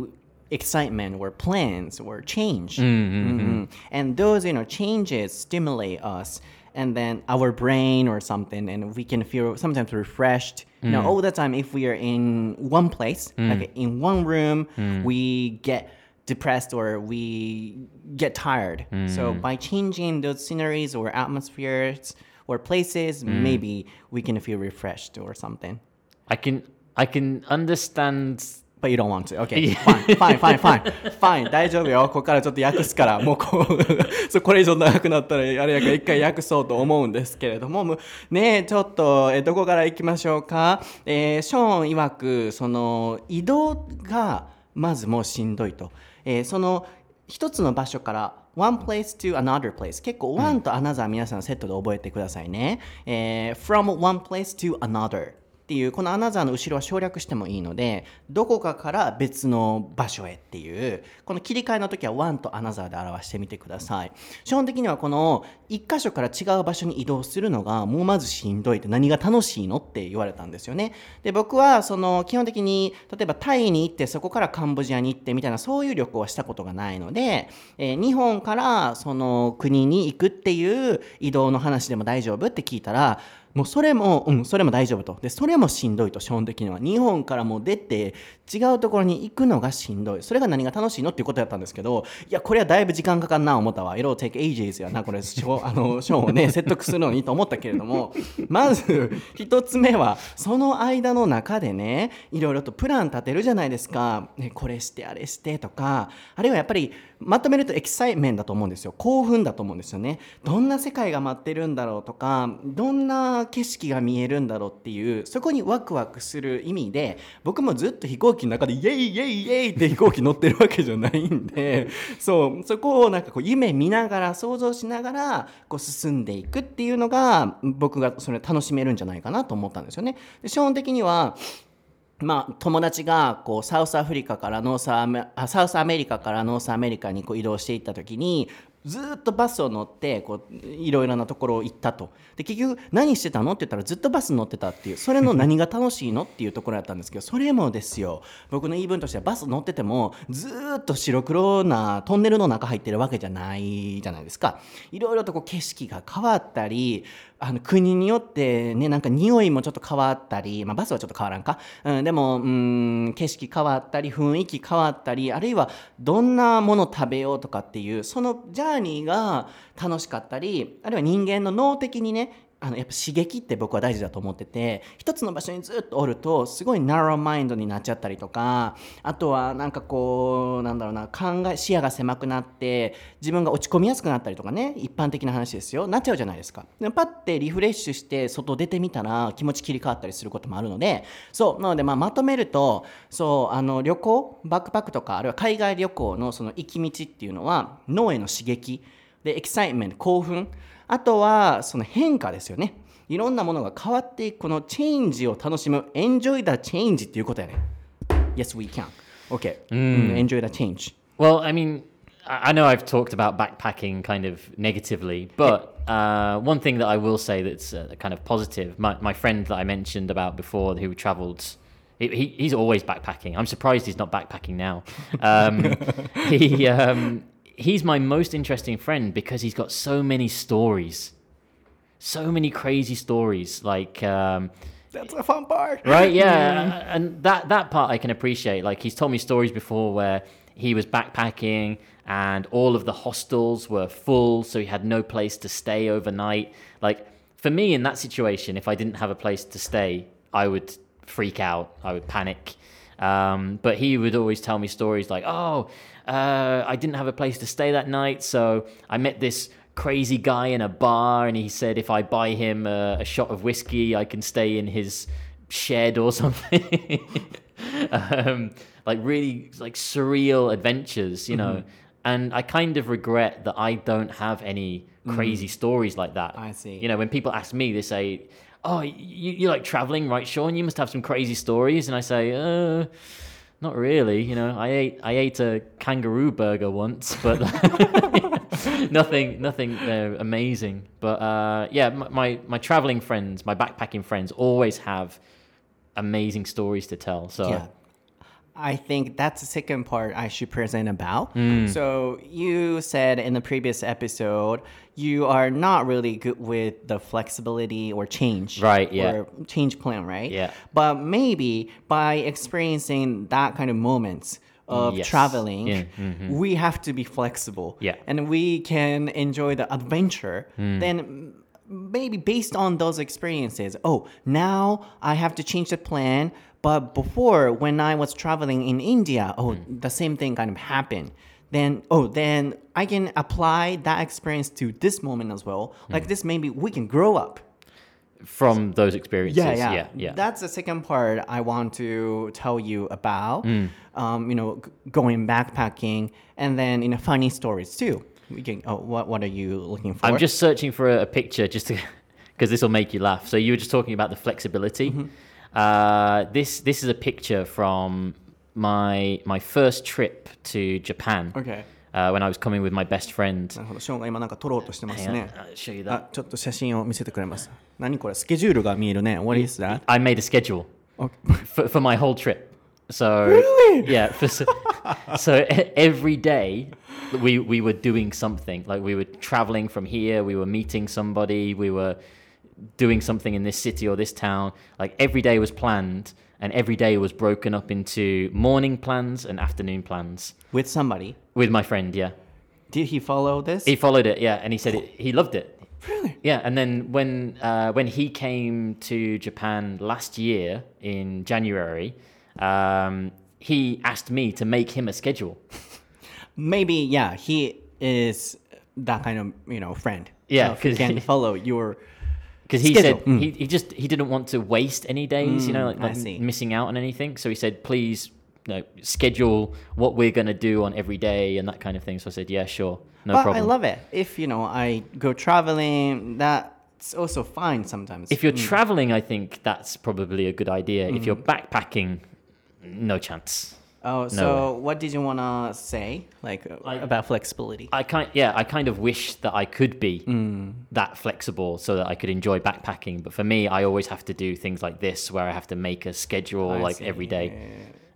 excitement or plans or change. Mhm. And those, you know, changes stimulate us. And then our brain or something, and we can feel sometimes refreshed. You know, mm. all the time, if we are in one place, mm. like in one room, mm. we get depressed or we get tired. So by changing those sceneries or atmospheres or places, maybe we can feel refreshed or something. I can I can understand But you don't want to. Okay. Fine, fine, fine, fine. Fine. 大丈夫よ。ここからちょっと訳すから、もうこう そう、これ以上長くなったら、あれやから一回訳そうと思うんですけれども、むねえ、ちょっと、えどこから行きましょうか？えーショーン曰く、その、移動が、まずもうしんどいと。えーその、一つの場所から one place to another place 結構 one と another 皆さんセットで覚えてくださいね、えー from one place to another っていうこの another の後ろは省略してもいいのでどこかから別の場所へっていうこの切り替えの時は one と another で表してみてください。基本的にはこの一箇所から違う場所に移動するのがもうまずしんどいって何が楽しいのって言われたんですよね。で僕はその基本的に例えばタイに行ってそこからカンボジアに行ってみたいなそういう旅行はしたことがないので、えー日本からその国に行くっていう移動の話でも大丈夫って聞いたらもうそれも、うん、それも大丈夫と。で、それもしんどいと、基本的には。日本からもう出て、違うところに行くのがしんどい。それが何が楽しいのっていうことやったんですけど、いや、これはだいぶ時間かかんな思ったわ。It'll take ages やな、これ、ショーあのショーンをね、説得するのにと思ったけれども、まず、一つ目は、その間の中でね、いろいろとプラン立てるじゃないですか。ね、これして、あれしてとか、あるいはやっぱり、まとめるとエキサイメンだと思うんですよ。興奮だと思うんですよね。どんな世界が待ってるんだろうとか、どんな景色が見えるんだろうっていう、そこにワクワクする意味で、僕もずっと飛行機の中でイエイイエイイエイって飛行機乗ってるわけじゃないんで、そう、そこをなんかこう夢見ながら、想像しながら、こう進んでいくっていうのが、僕がそれ楽しめるんじゃないかなと思ったんですよね。で基本的には、まあ、友達がこうサウスアフリカからノースアメサウスアメリカからノースアメリカにこう移動していった時にずーっとバスを乗ってこういろいろなところを行ったと。で結局何してたの？って言ったらずっとバス乗ってたっていう。それの 何が楽しいの？っていうところだったんですけどそれもですよ。僕の言い分としてはバス乗っててもずーっと白黒なトンネルの中入ってるわけじゃないじゃないですか。いろいろとこう景色が変わったりあの国によってねなんか匂いもちょっと変わったり、まあ、バスはちょっと変わらんか、うん、でもうん景色変わったり雰囲気変わったりあるいはどんなもの食べようとかっていうそのジャーニーが楽しかったりあるいは人間の脳的にねあのやっぱ刺激って僕は大事だと思ってて一つの場所にずっとおるとすごいナローマインドになっちゃったりとかあとはなんかこうなんだろうな考え視野が狭くなって自分が落ち込みやすくなったりとかね一般的な話ですよ。なっちゃうじゃないですか。でパッてリフレッシュして外出てみたら気持ち切り替わったりすることもあるのでそう。なのでまあまとめるとそうあの旅行バックパックとかあるいは海外旅行のその行き道っていうのは脳への刺激でエキサイメント興奮あとはその変化ですよねいろんなものが変わっていくこのチェンジを楽しむ Enjoy the change っていうことやね Yes we can OK、Enjoy the change Well, I mean, I I know I've talked about backpacking kind of negatively, but uh, one thing that I will say that's uh, kind of positive, my, my friend that I mentioned about before who traveled, he, he, he's always backpacking. I'm surprised he's not backpacking now. Um, he, um, he's my most interesting friend because he's got so many stories. So many crazy stories. Like, um, That's a fun part. right? Yeah and that that part i can appreciate. Like he's told me stories before where he was backpacking and all of the hostels were full so he had no place to stay overnight. Like for me in that situation if i didn't have a place to stay i would freak out. I would panic. Um, but he would always tell me stories like oh uh, i didn't have a place to stay that night so i met this crazy guy in a bar and he said if I buy him a, a shot of whiskey, I can stay in his shed or something. um, like really like surreal adventures, you know. And I kind of regret that I don't have any crazy stories like that. I see. You know, when people ask me, they say, "Oh, you, you like traveling, right, Sean? You must have some crazy stories." And I say, "Uh." Not really, you know. I ate I ate a kangaroo burger once, but nothing nothing uh, amazing. But uh, yeah, my, my traveling friends, my backpacking friends, always have amazing stories to tell. So Yeah. I think that's the second part I should present about. So you said in the previous episode you are not really good with the flexibility or change. Right, yeah. Or change plan, right? Yeah. But maybe by experiencing that kind of moments of Yes. traveling, Yeah, mhm. we have to be flexible. Yeah. And we can enjoy the adventure. Then maybe based on those experiences, oh, now I have to change the plan. But before, when I was traveling in India, oh, the same thing kind of happened. Then, oh, then I can apply that experience to this moment as well. Like this, maybe we can grow up. From those experiences. Yeah, yeah, yeah. yeah. That's the second part I want to tell you about. Mm. Um, you know, g- going backpacking, and then you know, funny stories too. We can. Oh, what what are you looking for? I'm just searching for a, a picture just to because this will make you laugh. So you were just talking about the flexibility. Mm-hmm. Uh, this this is a picture from my my first trip to Japan Okay. uh, when I was coming with my best friend. なるほど。ショーンが今なんか撮ろうとしてます Hang on, ね。 I'll show you that. あ、ちょっと写真を見せてくれます。何これ？スケジュールが見えるね。What is that? I made a schedule Okay. for, for my whole trip. So yeah, for, so, so e- every day we we were doing something. Like we were traveling from here, we were meeting somebody, we were doing something in this city or this town. Like every day was planned, and every day was broken up into morning plans and afternoon plans. With somebody. With my friend, yeah, Did he follow this? he followed it, yeah, and he said it, he loved it. Really? Yeah, and then when uh, when he came to Japan last year in January, um, he asked me to make him a schedule. Maybe yeah. He is that kind of you know friend. Yeah, So he can follow your. Because he Schedule, said he, mm. he just he didn't want to waste any days, you know, mm, like, like missing out on anything. So he said, please, you know, schedule what we're gonna do on every day and that kind of thing. So I said, yeah, sure, no but problem. I love it. If you know I go traveling, that's also fine sometimes. if you're mm. traveling, I think that's probably a good idea. If mm-hmm. you're backpacking, no chance. Oh, so what did you wanna say like uh, Like- about flexibility? I kind yeah, I kind of wish that I could be Mm. that flexible so that I could enjoy backpacking. But for me, I always have to do things like this where I have to make a schedule I like see. every day.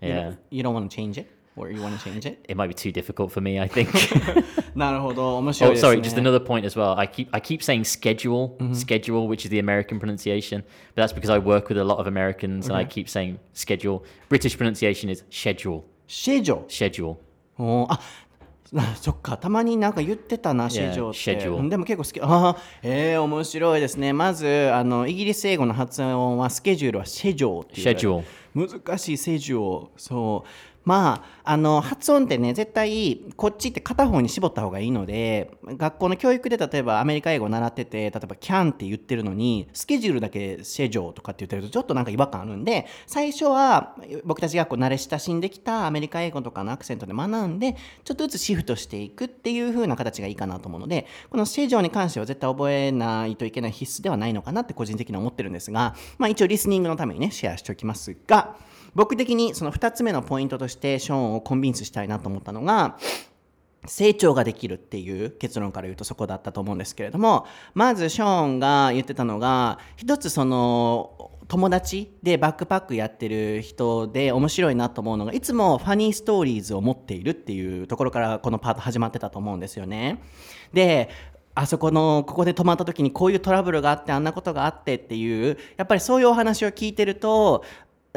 You Yeah. don't, you don't want to change it, or you want to change it? It might be too difficult for me, I think. なるほど、面白い oh, ですね。sorry, just another point as well. I keep I keep saying schedule, Mm-hmm. schedule, which is the American pronunciation, but that's because I work with a lot of Americans and I keep saying schedule. British pronunciation is schedule, シェジョ。schedule. おーあなそっかたまになんか言ってたなジョって、schedule うんでも結構好きああえー、面白いですねまずあのイギリス英語の発音はスケジュールはシェジョーっていう Schedule. 難しいセジュをそうまああの発音ってね絶対こっちって片方に絞った方がいいので学校の教育で例えばアメリカ英語を習ってて例えば can って言ってるのにスケジュールだけシェジョーとかって言ってるとちょっとなんか違和感あるんで最初は僕たちがこう慣れ親しんできたアメリカ英語とかのアクセントで学んでちょっとずつシフトしていくっていう風な形がいいかなと思うのでこのシェジョーに関しては絶対覚えないといけない必須ではないのかなって個人的には思ってるんですが、まあ、一応リスニングのためにねシェアしておきますが僕的にその2つ目のポイントとしてショーンをコンビンスしたいなと思ったのが成長ができるっていう結論から言うとそこだったと思うんですけれどもまずショーンが言ってたのが一つその友達でバックパックやってる人で面白いなと思うのがいつもファニーストーリーズを持っているっていうところからこのパート始まってたと思うんですよね。であそこのここで泊まった時にこういうトラブルがあってあんなことがあってっていうやっぱりそういうお話を聞いてると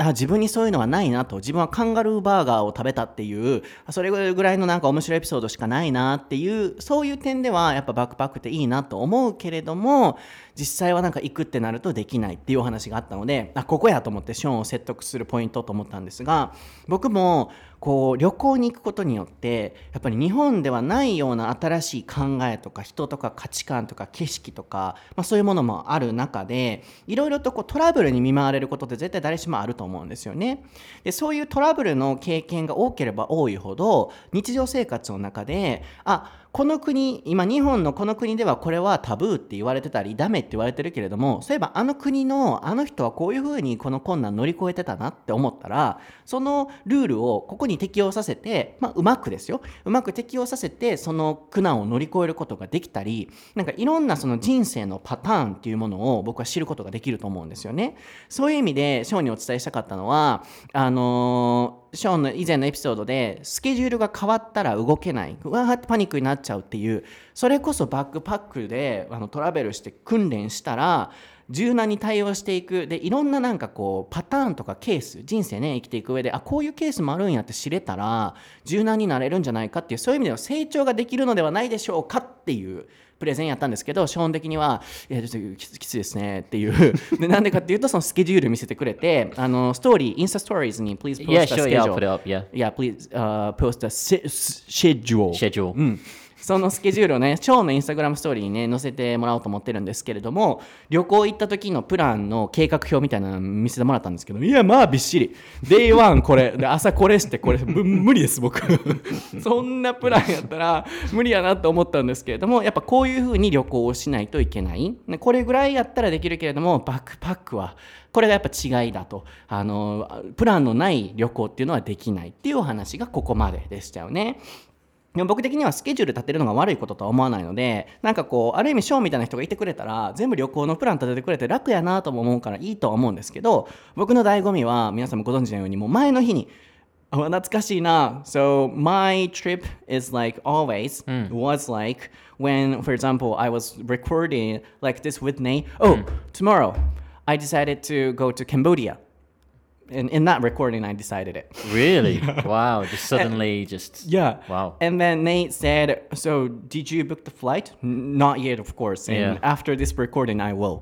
あ自分にそういうのはないなと。自分はカンガルーバーガーを食べたっていうそれぐらいのなんか面白いエピソードしかないなっていうそういう点ではやっぱバックパックっていいなと思うけれども実際はなんか行くってなるとできないっていうお話があったのであここやと思ってショーンを説得するポイントと思ったんですが僕もこう旅行に行くことによってやっぱり日本ではないような新しい考えとか人とか価値観とか景色とか、まあ、そういうものもある中でいろいろとこうトラブルに見舞われることって絶対誰しもあると思うんですよね。でそういうトラブルの経験が多ければ多いほど日常生活の中であこの国今日本のこの国ではこれはタブーって言われてたりダメって言われてるけれどもそういえばあの国のあの人はこういうふうにこの困難乗り越えてたなって思ったらそのルールをここに適用させて、まあ、うまくですようまく適用させてその苦難を乗り越えることができたりなんかいろんなその人生のパターンっていうものを僕は知ることができると思うんですよね。そういう意味でショーにお伝えしたかったのはあのーショーンの以前のエピソードでスケジュールが変わったら動けない。うわーってパニックになっちゃうっていう。それこそバックパックであのトラベルして訓練したら柔軟に対応していく。でいろんななんかこうパターンとかケース人生ね生きていく上であこういうケースもあるんやって知れたら柔軟になれるんじゃないかっていうそういう意味では成長ができるのではないでしょうかっていうプレゼンやったんですけど基本的にはいやちょっときついですねっていう。でなんでかっていうとそのスケジュール見せてくれてあのストーリーインスタストーリーズに please post a schedule yeah, sure, yeah, put it up, yeah. yeah please、uh, post a schedule schedule、うん。そのスケジュールをね、ショーのインスタグラムストーリーにね、載せてもらおうと思ってるんですけれども、旅行行った時のプランの計画表みたいなの見せてもらったんですけど、いや、まあびっしり。Day1 これ、で朝これして、これ、無理です、僕。そんなプランやったら無理やなと思ったんですけれども、やっぱこういう風に旅行をしないといけない。これぐらいやったらできるけれども、バックパックは、これがやっぱ違いだと。あの、プランのない旅行っていうのはできないっていうお話がここまででしたよね。でも僕的にはスケジュール立てるのが悪いこととは思わないのでなんかこうある意味ショーみたいな人がいてくれたら全部旅行のプラン立ててくれて楽やなとも思うからいいとは思うんですけど僕の醍醐味は皆さんもご存知のようにもう前の日にあ懐かしいな。So my trip is like always was like when for example I was recording like this with Nate. Oh tomorrow I decided to go to Cambodia and in that recording I decided it Really? wow. Just suddenly, just Yeah. Wow. And then Nate said, "So did you book the flight?" "N- Not yet, of course. And Yeah. after this recording, I will.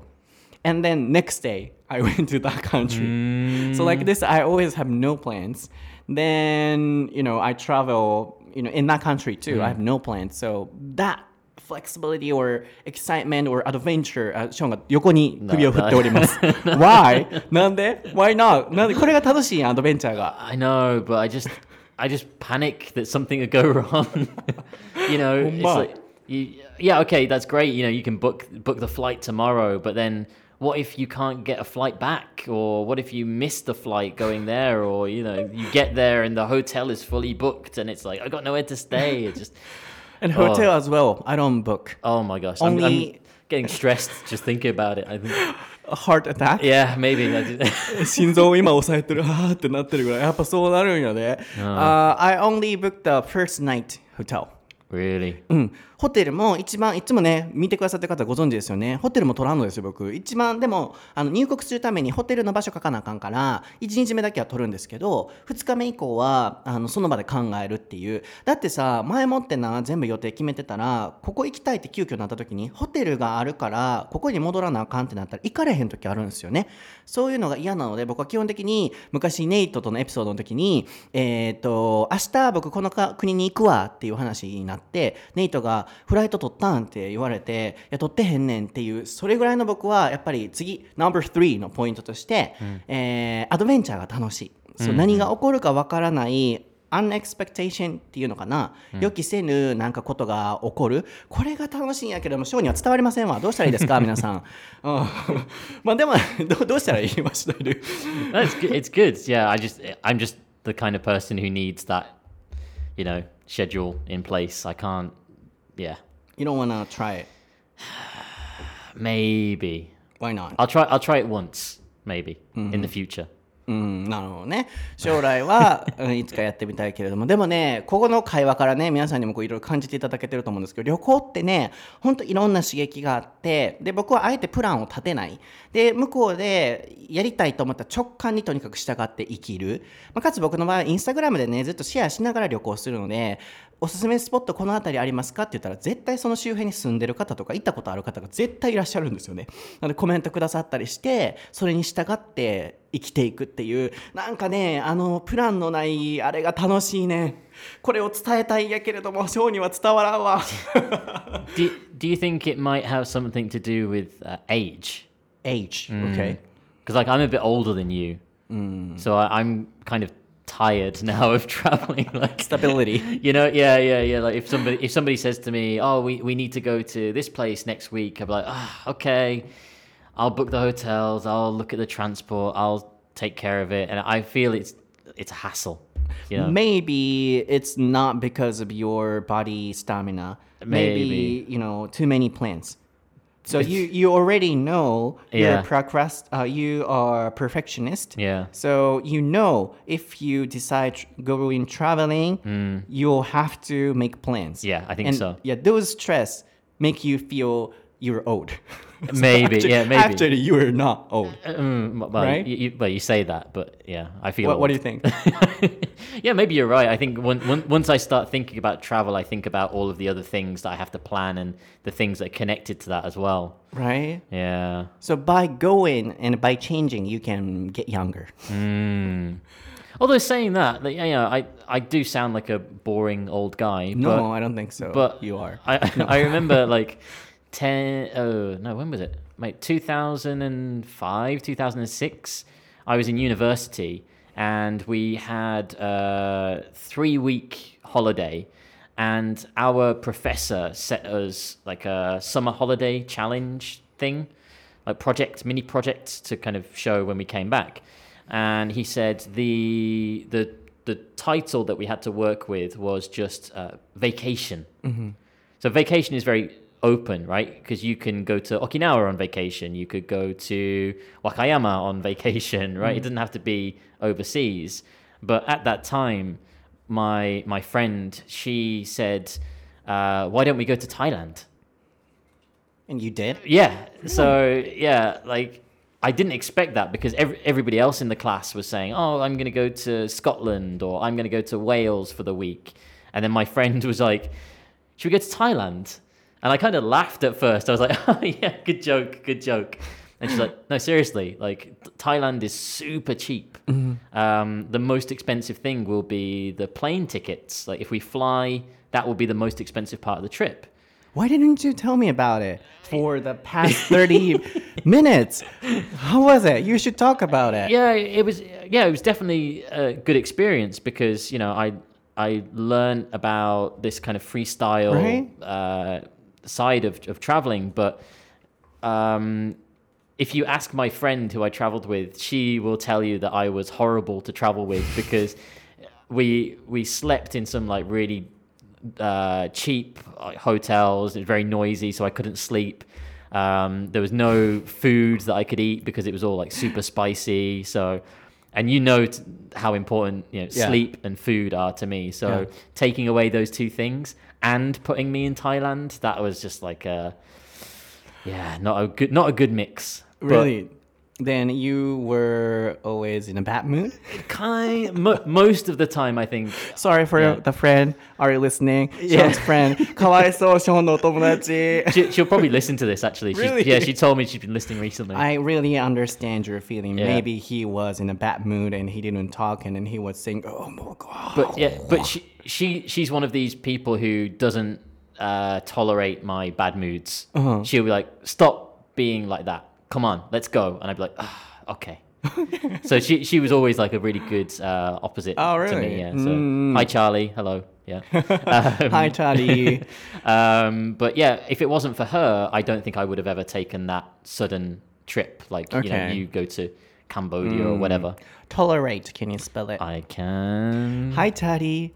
And then next day, I went to that country. So like this, I always have no plans. Then you know, I travel. You know, in that country too, I mm. have no plans. So that flexibility or excitement or adventure あショーンが横に首を振っております。Why? なんで ?Why not? なんでこれが楽しいやんアドベンチャーが。 I know, but I just, I just panic that something would go wrong. you know, it's my. like, you, yeah, okay, that's great. You know, you can book book the flight tomorrow, but then what if you can't get a flight back, or what if you miss the flight going there, or you know, you get there and the hotel is fully booked, and it's like I got nowhere to stay. It just, And hotel as well. I don't book. oh my gosh, I'm, I'm Only- getting stressed just thinking about it. I think, A heart attack? yeah, maybe. I just- 心臓を今押さえてる、あーってなってるぐらい、やっぱそうなるんよね。Uh, I only booked the first night hotel. really. うん、 ホテルも一番いつもね見てくださってる方ご存知ですよね。ホテルも取らんのですよ僕。一番でもあの入国するためにホテルの場所書かなあかんから1日目だけは取るんですけど2日目以降はあのその場で考えるっていう。だってさ前もってな全部予定決めてたらここ行きたいって急遽なった時にホテルがあるからここに戻らなあかんってなったら行かれへん時あるんですよね。そういうのが嫌なので僕は基本的に昔ネイトとのエピソードの時にえっ、と明日僕このか国に行くわっていう話になってネイトがフライト取ったんって言われていや取ってへんねんっていうそれぐらいの僕はやっぱり次 No.3 のポイントとして、えーアドベンチャーが楽しい、そう何が起こるかわからないアンエクスペクテーションっていうのかな、予期せぬなんかことが起こるこれが楽しいんやけどもショーには伝わりませんわどうしたらいいですか 皆さん、うん、まあでもどうどうしたらいいましたる No, it's good. It's good. Yeah, I just I'm just the kind of person who needs that, you know, schedule in place. I can't. Yeah, You don't wanna try it maybe Why not? I'll try. I'll try it once, maybe in the future. うん、なるほどね。将来は、うんいつかやってみたいけれども、でもね、ここの会話からね、皆さんにもこういろいろ感じていただけてると思うんですけど、旅行ってね、ほんといろんな刺激があって、で、僕はあえてプランを立てない。で、向こうでやりたいと思った直感にとにかく従って生きる。まあ、かつ僕の場合、インスタグラムでね、ずっとシェアしながら旅行するので、おすすめスポットこの辺りありますかって言ったら絶対その周辺に住んでる方とか行ったことある方が絶対いらっしゃるんですよね。なのでコメントくださったりしてそれに従って生きていくっていうなんかねあのプランのないあれが楽しいね。これを伝えたいんやけれどもショーには伝わらんわ。Do Do you think it might have something to do with uh, age? Age okay. Because like I'm a bit older than you, so I, I'm kind of tired now of traveling. Like stability you know, yeah, yeah, yeah. Like if somebody if somebody says to me, "Oh, we, we need to go to this place next week," I'm like, ah, okay. I'll book the hotels. I'll look at the transport. I'll take care of it, and I feel it's it's a hassle. You know, Maybe it's not because of your body stamina. Maybe, Maybe. you know too many plans. So you you already know you're a procrast uh, you are a perfectionist. Yeah. So you know if you decide going traveling, you'll have to make plans. Yeah, I think and, so. Yeah, those stress make you feel you're old. Maybe, actually, yeah, maybe. Actually, you're not old. Mm, well, Right? you, you, well, you say that, but yeah, I feel. What, what do you think? yeah, maybe you're right. I think when, when, once I start thinking about travel, I think about all of the other things that I have to plan and the things that are connected to that as well. right? Yeah. So by going and by changing, you can get younger. Mm. Although saying that, like, you know, I, I do sound like a boring old guy. No, but, I don't think so. but you are. I I remember like ten oh no when was it? Mate, two thousand and five, two thousand and six. I was in university and we had a three week holiday and our professor set us like a summer holiday challenge thing like project mini project to kind of show when we came back and he said the the the title that we had to work with was just uh, vacation so vacation is very open, right? Because you can go to Okinawa on vacation, you could go to Wakayama on vacation, right? It doesn't have to be overseas. But at that time, my my friend she said, uh, "Why don't we go to Thailand?" and you did? Yeah. So yeah, like I didn't expect that because every, everybody else in the class was saying, "Oh, I'm going to go to Scotland or I'm going to go to Wales for the week," and then my friend was like, "Should we go to Thailand?" And I kind of laughed at first. I was like, "Oh yeah, good joke, good joke." And she's like, "No, seriously, like Thailand is super cheap. Um, the most expensive thing will be the plane tickets. Like if we fly, that will be the most expensive part of the trip." Why didn't you tell me about it for the past 30 minutes? How was it? You should talk about it. yeah it was yeah it was definitely a good experience because you know i i learned about this kind of freestyle Right. uh, side of, of traveling but um if you ask my friend who i traveled with she will tell you that i was horrible to travel with because we we slept in some like really uh, cheap uh, hotels. It was very noisy, so I couldn't sleep. Um, there was no food that I could eat because it was all like super spicy. So, and you know t- how important you know Yeah. sleep and food are to me. So, Yeah. taking away those two things and putting me in Thailand. That was just like a yeah, not a good not a good mix. Really. But, then you were always in a bad mood kind mo- most of the time i think sorry for yeah. the friend are you listening Sean's yeah. friend she, she'll probably listen to this actually really? She, yeah she told me she's been listening recently i really understand your feeling yeah. maybe he was in a bad mood and he didn't talk and then he was saying oh my god but yeah but she she she's one of these people who doesn't uh, tolerate my bad moods. Uh-huh. She'll be like, "Stop being like that. Come on, let's go." And I'd be like, ah, "Okay." so she she was always like a really good uh, opposite Oh, to me. Yeah. So hi Charlie, hello. Yeah. Um, Hi, Charlie. um, but yeah, if it wasn't for her, I don't think I would have ever taken that sudden trip. Like you know, you go to Cambodia or whatever. Tolerate, can you spell it? I can Hi, Charlie.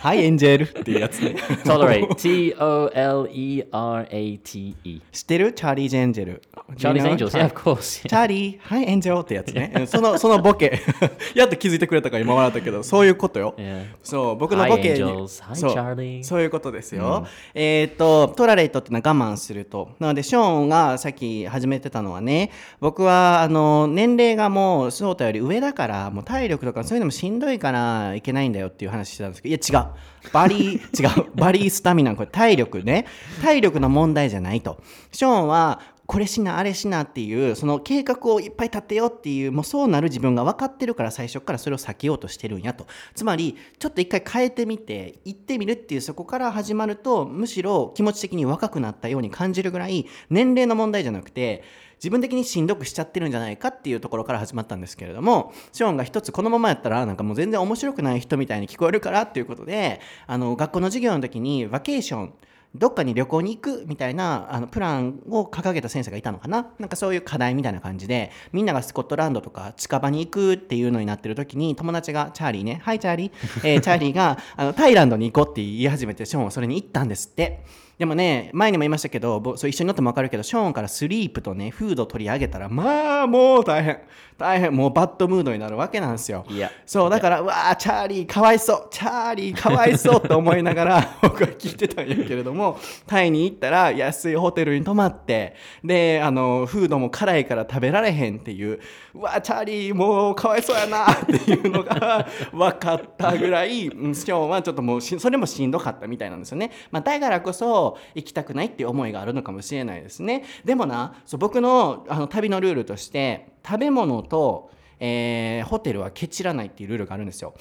Hi, Angel. っていうやつね。tolerate. T O L E R A T E. 知ってるチャーリーズ・エンジェル。Charlie's You know? Angels. Yeah, of course. チャーリー、はい、エンジェルってやつね。う んその、そのボケ。やっと気づいてくれたから今笑ったけど、そういうことよ。そう、僕のボケ Hi, に. Hi, そう Charlie. そういうことですよ。えっ、と、トラレイトってのは我慢すると。なので、ショーンがさっき始めてたのはね、僕は、あの、年齢がもう、翔太より上だから、もう体力とかそういうのもしんどいからいけないんだよっていう話してたんですけど、いや、違う。バリー、違う。バリースタミナ、これ体力ね。体力の問題じゃないと。ショーンは、これしなあれしなっていうその計画をいっぱい立てようっていうもうそうなる自分が分かってるから最初からそれを避けようとしてるんやとつまりちょっと一回変えてみて行ってみるっていうそこから始まるとむしろ気持ち的に若くなったように感じるぐらい年齢の問題じゃなくて自分的にしんどくしちゃってるんじゃないかっていうところから始まったんですけれどもショーンが一つこのままやったらなんかもう全然面白くない人みたいに聞こえるからっていうことであの学校の授業の時にバケーションどっかに旅行に行くみたいなあのプランを掲げた先生がいたのかな？なんかそういう課題みたいな感じでみんながスコットランドとか近場に行くっていうのになってる時に友達がチャーリーね「はいチャーリー」えーチャーリーがあのタイランドに行こうって言い始めてショーンはそれに行ったんですって。でもね、前にも言いましたけど、ぼそう一緒に乗っても分かるけど、ショーンからスリープとね、フード取り上げたら、まあ、もう大変。大変。もうバッドムードになるわけなんですよ。いやそう、だから、うわあ、チャーリーかわいそう。チャーリーかわいそう と思いながら、僕は聞いてたんやけれども、タイに行ったら、安いホテルに泊まって、で、あの、フードも辛いから食べられへんっていう、うわあ、チャーリーもうかわいそうやな っていうのが分かったぐらい、うんショーンはちょっともうし、それもしんどかったみたいなんですよね。まあ、だからこそ、行きたくないっていう思いがあるのかもしれないですね。でもな、そう僕のあの旅のルールとして、食べ物と、えーホテルはケチらないっていうルールがあるんですよ。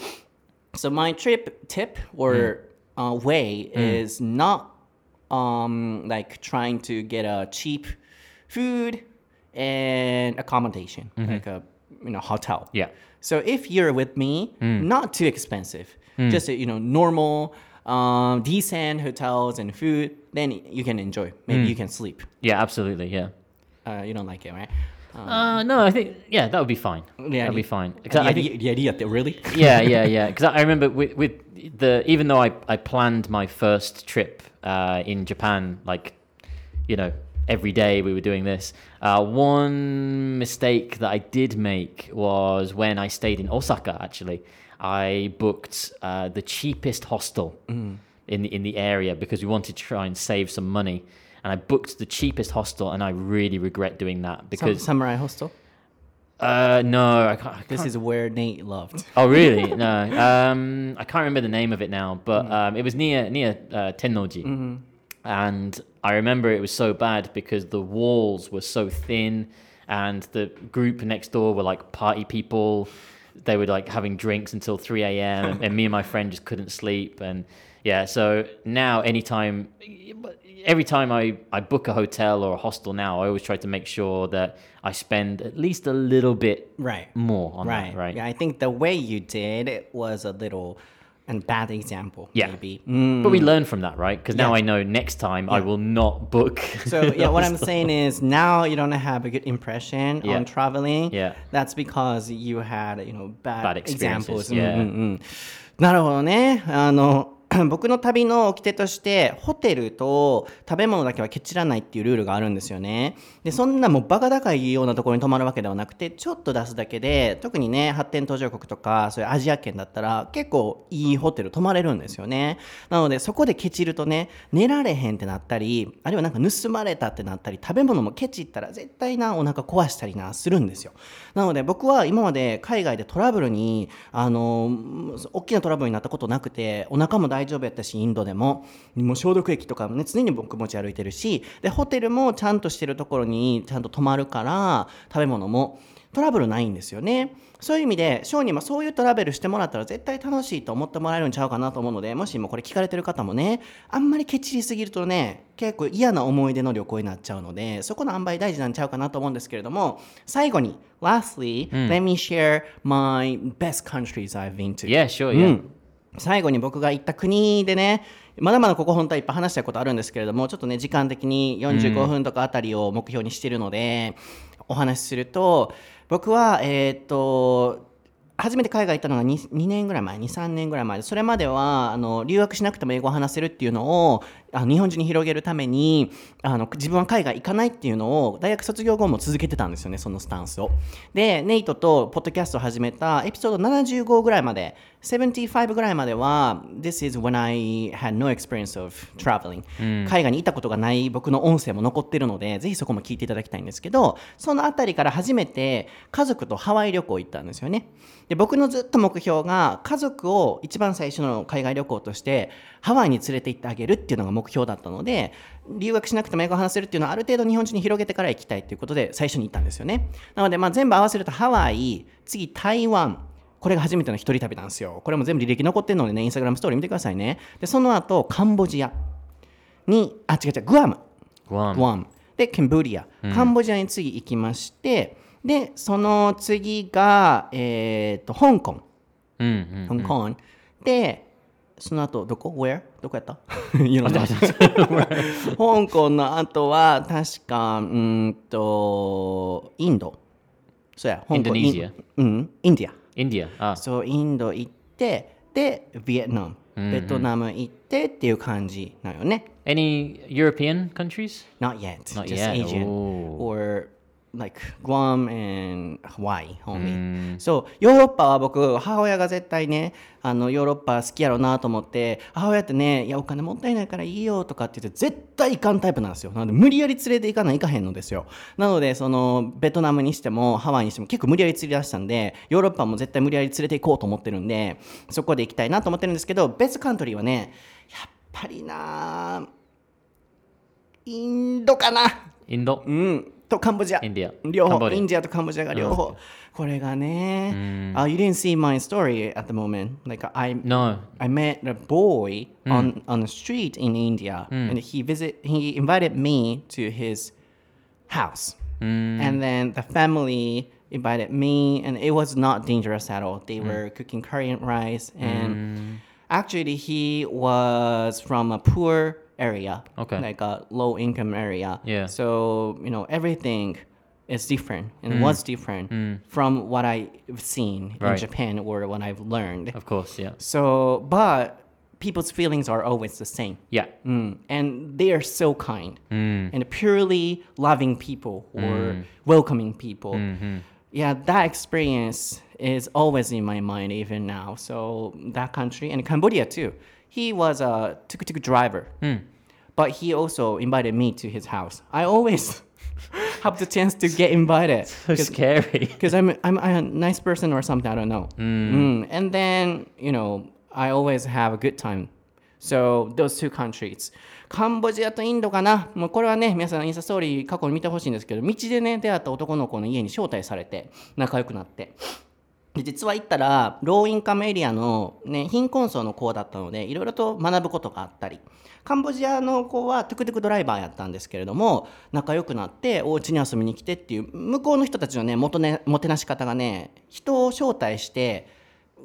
So my trip tip or uh, way is not um, like trying to get a cheap food and accommodation, like a you know hotel. Yeah. So if you're with me, not too expensive, just you know normal, um, decent hotels and food, then you can enjoy. Maybe you can sleep. Yeah, absolutely. Yeah. Uh, you don't like it, right? Uh, no, I think yeah, that would be fine. Yeah, That'd be fine. 'Cause I think yeah, yeah, yeah, really? yeah, yeah, yeah. Because I remember with, with the even though I, I planned my first trip uh, in Japan, like you know, every day we were doing this. Uh, one mistake that I did make was when I stayed in Osaka. Actually, I booked uh, the cheapest hostel in the, in the area because we wanted to try and save some money. And I booked the cheapest hostel, and I really regret doing that Sam- because Samurai Hostel. uh, no, I can't. I This can't is where Nate loved. Oh really? No, um, I can't remember the name of it now, but um, it was near near uh, Tennoji, and I remember it was so bad because the walls were so thin, and the group next door were like party people. They were like having drinks until three a.m. and, and me and my friend just couldn't sleep, and yeah. So now, anytime, every time I I book a hotel or a hostel now, I always try to make sure that I spend at least a little bit Right. more on Right. that, right? Yeah, I think the way you did it was a little and bad example. Yeah. Maybe. But we learn from that, right? Because now Yeah. I know next time I will not book. So yeah, what I'm saying is now you don't have a good impression Yeah. on traveling. Yeah. That's because you had you know bad, Bad experiences, examples. うん yeah. うんうんなるほどね。あの 僕の旅の掟としてホテルと食べ物だけはケチらないっていうルールがあるんですよね。でそんなもうバカ高いようなところに泊まるわけではなくてちょっと出すだけで特にね発展途上国とかそういうアジア圏だったら結構いいホテル泊まれるんですよね。なのでそこでケチるとね寝られへんってなったりあるいはなんか盗まれたってなったり食べ物もケチったら絶対なお腹壊したりなするんですよ。なので僕は今まで海外でトラブルにあの大きなトラブルになったことなくてお腹も大丈夫やったしインドでももう消毒液とかもね常に僕持ち歩いてるしでホテルもちゃんとしてるところにちゃんと泊まるから食べ物もトラブルないんですよね。そういう意味で、ショーにもそういうトラベルしてもらったら絶対楽しいと思ってもらえるんちゃうかなと思うので、もしもこれ聞かれてる方もね、あんまりケチりすぎるとね、結構嫌な思い出の旅行になっちゃうので、そこの塩梅大事なんちゃうかなと思うんですけれども、最後に、lastly、let me share my best countries I've been to. yeah, sure, う yeah. ん最後に僕が行った国でねまだまだここ本当はいっぱい話したいことあるんですけれどもちょっとね時間的に45分とかあたりを目標にしてるので、お話しすると僕はえーっと初めて海外行ったのが 2, 2年ぐらい前23年ぐらい前。でそれまではあの留学しなくても英語を話せるっていうのをあの日本中に広げるためにあの自分は海外行かないっていうのを大学卒業後も続けてたんですよねそのスタンスを。でネイトとポッドキャストを始めたエピソード75ぐらいまで75ぐらいまでは This is when I had no experience of traveling、海外にいたことがない僕の音声も残ってるのでぜひそこも聞いていただきたいんですけどそのあたりから初めて家族とハワイ旅行行ったんですよねで僕のずっと目標が家族を一番最初の海外旅行としてハワイに連れて行ってあげるっていうのが目標だったので留学しなくても英語を話せるっていうのはある程度日本中に広げてから行きたいということで最初に行ったんですよね。なのでまあ全部合わせるとハワイ次台湾。これが初めての一人旅なんですよ。これも全部履歴残ってるのでねインスタグラムストーリー見てくださいね。でその後カンボジアにあ違う違うグアム.グアム。でカンボジア、カンボジアに次行きましてでその次が、えー、と香港 Mm, mm. 香港、でその後どこ？Where? どこやった？香港 の後は確かうーんとインドそうや香港インドネシアインうんインディア. Ah, そうインド行ってでビエトナムベトナム行ってっていう感じなよね。Any European countries? Not yet. Not just yet. Asian. Oh. Or like Guam and Hawaii only. そう、ヨーロッパは僕、母親が絶対ね、あのヨーロッパ好きやろうなと思って、母親ってね、いや、お金もったいないからいいよとかって言って、絶対行かんタイプなんですよ。なので、無理やり連れて行かない、行かへんのですよ。なので、その、ベトナムにしても、ハワイにしても結構無理やり連れ出したんで、ヨーロッパも絶対無理やり連れて行こうと思ってるんで、そこで行きたいなと思ってるんですけど、ベストカントリーはね、やっぱりなインドかな Indo? うん、とカンボジア。インディア両方、カンボジアインディアとカンボジアが両方。これがね、uh, you didn't see my story at the moment. Like I, No. I met a boy on on the street in India, and he visit. He invited me to his house, and then the family invited me, and it was not dangerous at all. They were cooking curry and rice, and actually he was from a poor area, Okay. like a low income area. Yeah. So you know everything is different and mm. was different mm. from what I've seen in Japan or what I've learned. Of course, yeah. So, but people's feelings are always the same. Yeah. Mm, and they are so kind mm. and purely loving people or welcoming people. Mm-hmm. Yeah, that experience is always in my mind even now. So that country and Cambodia too. He was a tuk-tuk driver, hmm. But he also invited me to his house. I always have the chance to get invited. So scary. because I'm, I'm a nice person or something. I don't know. Mm. And then you know I always have a good time. So those two countries. カンボジアとインドかなもうこれはね皆さんインスタストーリー過去に見てほしいんですけど道でね出会った男の子の家に招待されて仲良くなってで実は行ったらローインカムエリアの、ね、貧困層の子だったのでいろいろと学ぶことがあったりカンボジアの子はトゥクトゥクドライバーやったんですけれども仲良くなってお家に遊びに来てっていう向こうの人たちのねもねもてなし方がね人を招待して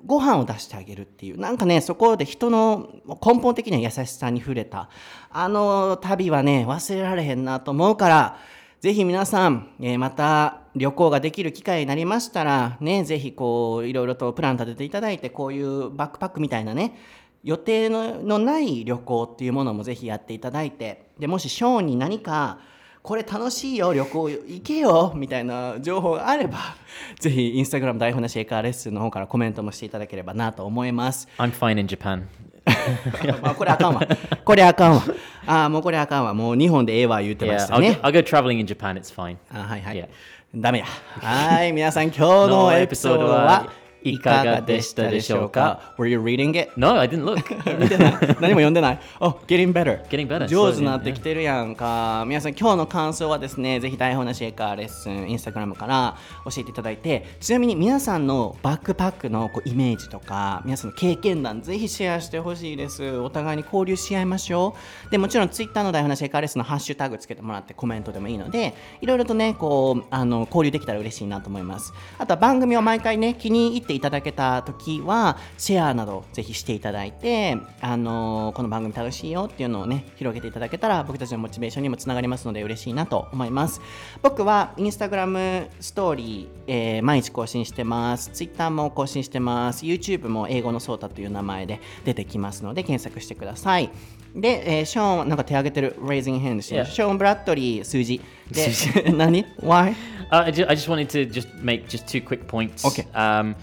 ご飯を出してあげるっていうなんかねそこで人の根本的な優しさに触れた。あの旅はね忘れられへんなと思うからぜひ皆さん、えーまた旅行ができる機会になりましたらねぜひこういろいろとプラン立てていただいてこういうバックパックみたいなね予定ののない旅行っていうものもぜひやっていただいてでもしショーンに何かこれ楽しいよ旅行行けよみたいな情報があれば ぜひインスタグラム台本なしエカーレッスンの方からコメントもしていただければなと思います。I'm fine in Japan. あこれあかんわ。これあかんわ。あーもうこれあかんわ。もう日本でええわ言ってま Yeah, した I'll, ね go,。I'll go traveling in Japan. It's fine. あはいはい。Yeah. ダメや。はい、皆さん今日のエピソードは いかがでしたでしょうか ?Were you reading it? No, I didn't look. 見てない 何も読んでない。Oh, getting better. Getting better. 上手になってきてるやんか。皆さん今日の感想はですね、ぜひ台本なしエカーレッスン、インスタグラムから教えていただいて、ちなみに皆さんのバックパックのこうイメージとか、皆さんの経験談、ぜひシェアしてほしいです。お互いに交流し合いましょう。でもちろんツイッターの台本なしエカーレッスンのハッシュタグつけてもらってコメントでもいいので、いろいろとね、こう、あの交流できたら嬉しいなと思います。あとは番組を毎回ね、気に入っていただけた時は、シェアなどぜひしていただいて、あのこの番組楽しいよっていうのをね、広げていただけたら、僕たちのモチベーションにもつながりますので、嬉しいなと思います。僕は、インスタグラムストーリー、えー毎日更新してます。ツイッターも更新してます。YouTube も英語のソータという名前で出てきますので、検索してください。で、えーショーン、なんか手挙げてる、Raising Hand してる Yeah. ショーン・ブラッドリー、数字。で、何 ?Why? Uh, I, just, I just wanted to just make just two quick points. Okay. Um,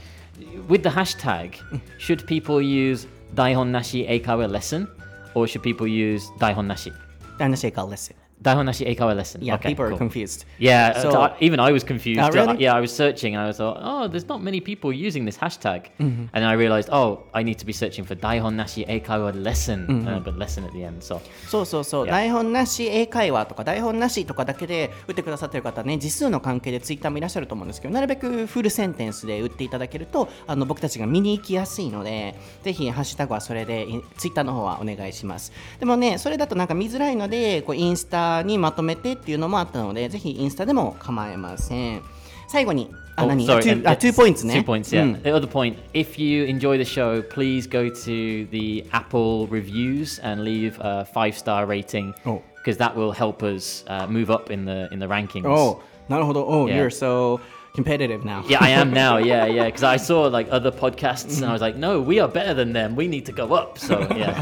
with the hashtag, should people use Daihon Nashi Eikawa lesson or should people use Daihon Nashi? Daihon Nashi Eikawa lesson. ェイカー lesson. Daihon Nashi Eikawa lesson. Yeah, okay, people are cool. confused. Yeah, uh, So- I- even I was confused. Oh, really? Yeah, I was searching and I thought, oh, there's not many people using this hashtag. Mm-hmm. And then I realized, oh, I need to be searching for Daihon Nashi Eikawa lesson, Mm-hmm. uh, but lesson at the end. So そうそうそう、Yeah. 台本なし英会話とか台本なしとかだけで打ってくださってる方ね字数の関係でツイッターもいらっしゃると思うんですけどなるべくフルセンテンスで打っていただけるとあの僕たちが見に行きやすいのでぜひハッシュタグはそれでいツイッターの方はお願いしますでもねそれだとなんか見づらいのでこうインスタにまとめてっていうのもあったのでぜひインスタでも構いません最後にあ Oh, 何 sorry, あ two- it's- two points ね Two points, yeah. うん The other point, if you enjoy the show, please go to the Apple reviews and leave a five star rating Oh. because that will help us uh, move up in the in the rankings. Oh, なるほど。Oh, Yeah. you're so competitive now. Yeah, I am now. Yeah, yeah. Because I saw like other podcasts and I was like, no, we are better than them. We need to go up. So yeah.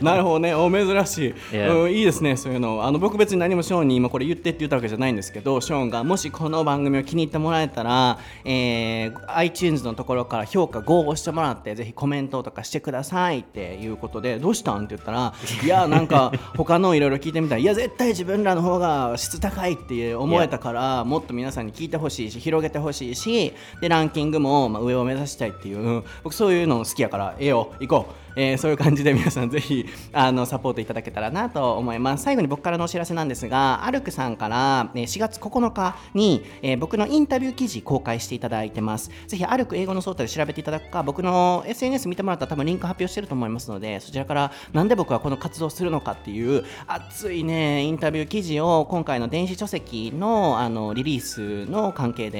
な なるほどね、お珍しい、Yeah. うん、いいですね、そういうの。あの僕別に何もショーンに今これ言ってって言ったわけじゃないんですけど、ショーンがもしこの番組を気に入ってもらえたら、えー iTunes のところから評価5を押してもらって、ぜひコメントとかしてくださいっていうことで、どうしたんって言ったら、いや、なんか他のいろいろ聞いてみたら、いや、絶対自分らの方が質高いって思えたから、もっと皆さんに聞いてほしいし、広げてほしいし、で、ランキングもま上を目指したいっていう、僕そういうの好きやから、ええよ、行こう。えーそういう感じで皆さんぜひあのサポートいただけたらなと思います。最後に僕からのお知らせなんですがアルクさんから、えー4月9日に、えー僕のインタビュー記事公開していただいてます。ぜひアルク英語のソータで調べていただくか僕の SNS 見てもらったら多分リンク発表してると思いますのでそちらからなんで僕はこの活動するのかっていう熱いねインタビュー記事を今回の電子書籍のあのリリースの関係で、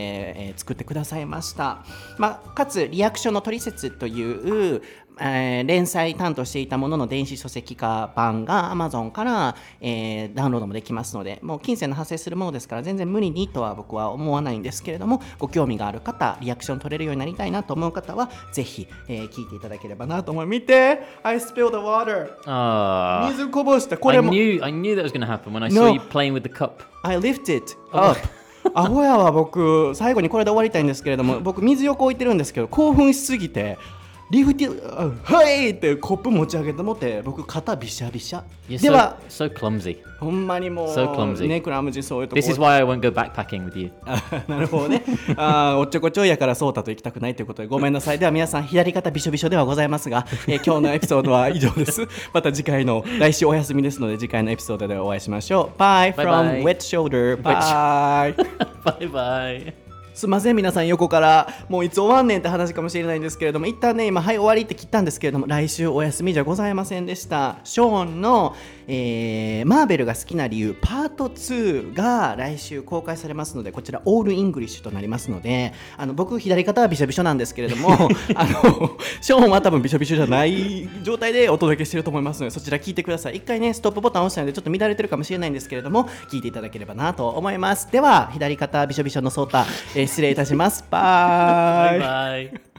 えー作ってくださいました、まあ、かつリアクションの取説というえー連載担当していたものの電子書籍化版が Amazon から、えーダウンロードもできますのでもう金銭の発生するものですから全然無理にとは僕は思わないんですけれどもご興味がある方リアクション取れるようになりたいなと思う方はぜひ、えー聞いていただければなと思います見て I spilled the water Ah. 水こぼしたこ I れも knew I knew that was going to happen when I No. saw you playing with the cup. I lift it up アホやわ僕最後にこれで終わりたいんですけれども僕水横置いてるんですけど興奮しすぎてリフティあはいってコップ持ち上げてもって僕肩びしゃびしゃ You're で so, は so clumsy. ほんまにもう So clumsy. ねクラムジーそういうとこ This is why I won't go backpacking with you. あなるほどねあーおっちょこちょいやからソータと行きたくないということでごめんなさいでは皆さん左肩びしょびしょではございますが、えー 今日のエピソードは以上です また次回の来週お休みですので次回のエピソードでお会いしましょう Bye from Bye bye. Wet Shoulder Bye bye bye. すいません皆さん横からもういつ終わんねんって話かもしれないんですけれども一旦ね今はい終わりって切ったんですけれども来週お休みじゃございませんでした。ショーンの、えーマーベルが好きな理由パート2が来週公開されますのでこちら all English となりますのであの僕左肩はびしょびしょなんですけれども あのショーンは多分びしょびしょじゃない状態でお届けしてると思いますのでそちら聞いてください。一回ねストップボタン押したのでちょっと乱れてるかもしれないんですけれども聞いていただければなと思います。では左肩びしょびしょのソータ、えー失礼いたします。バイ。バイ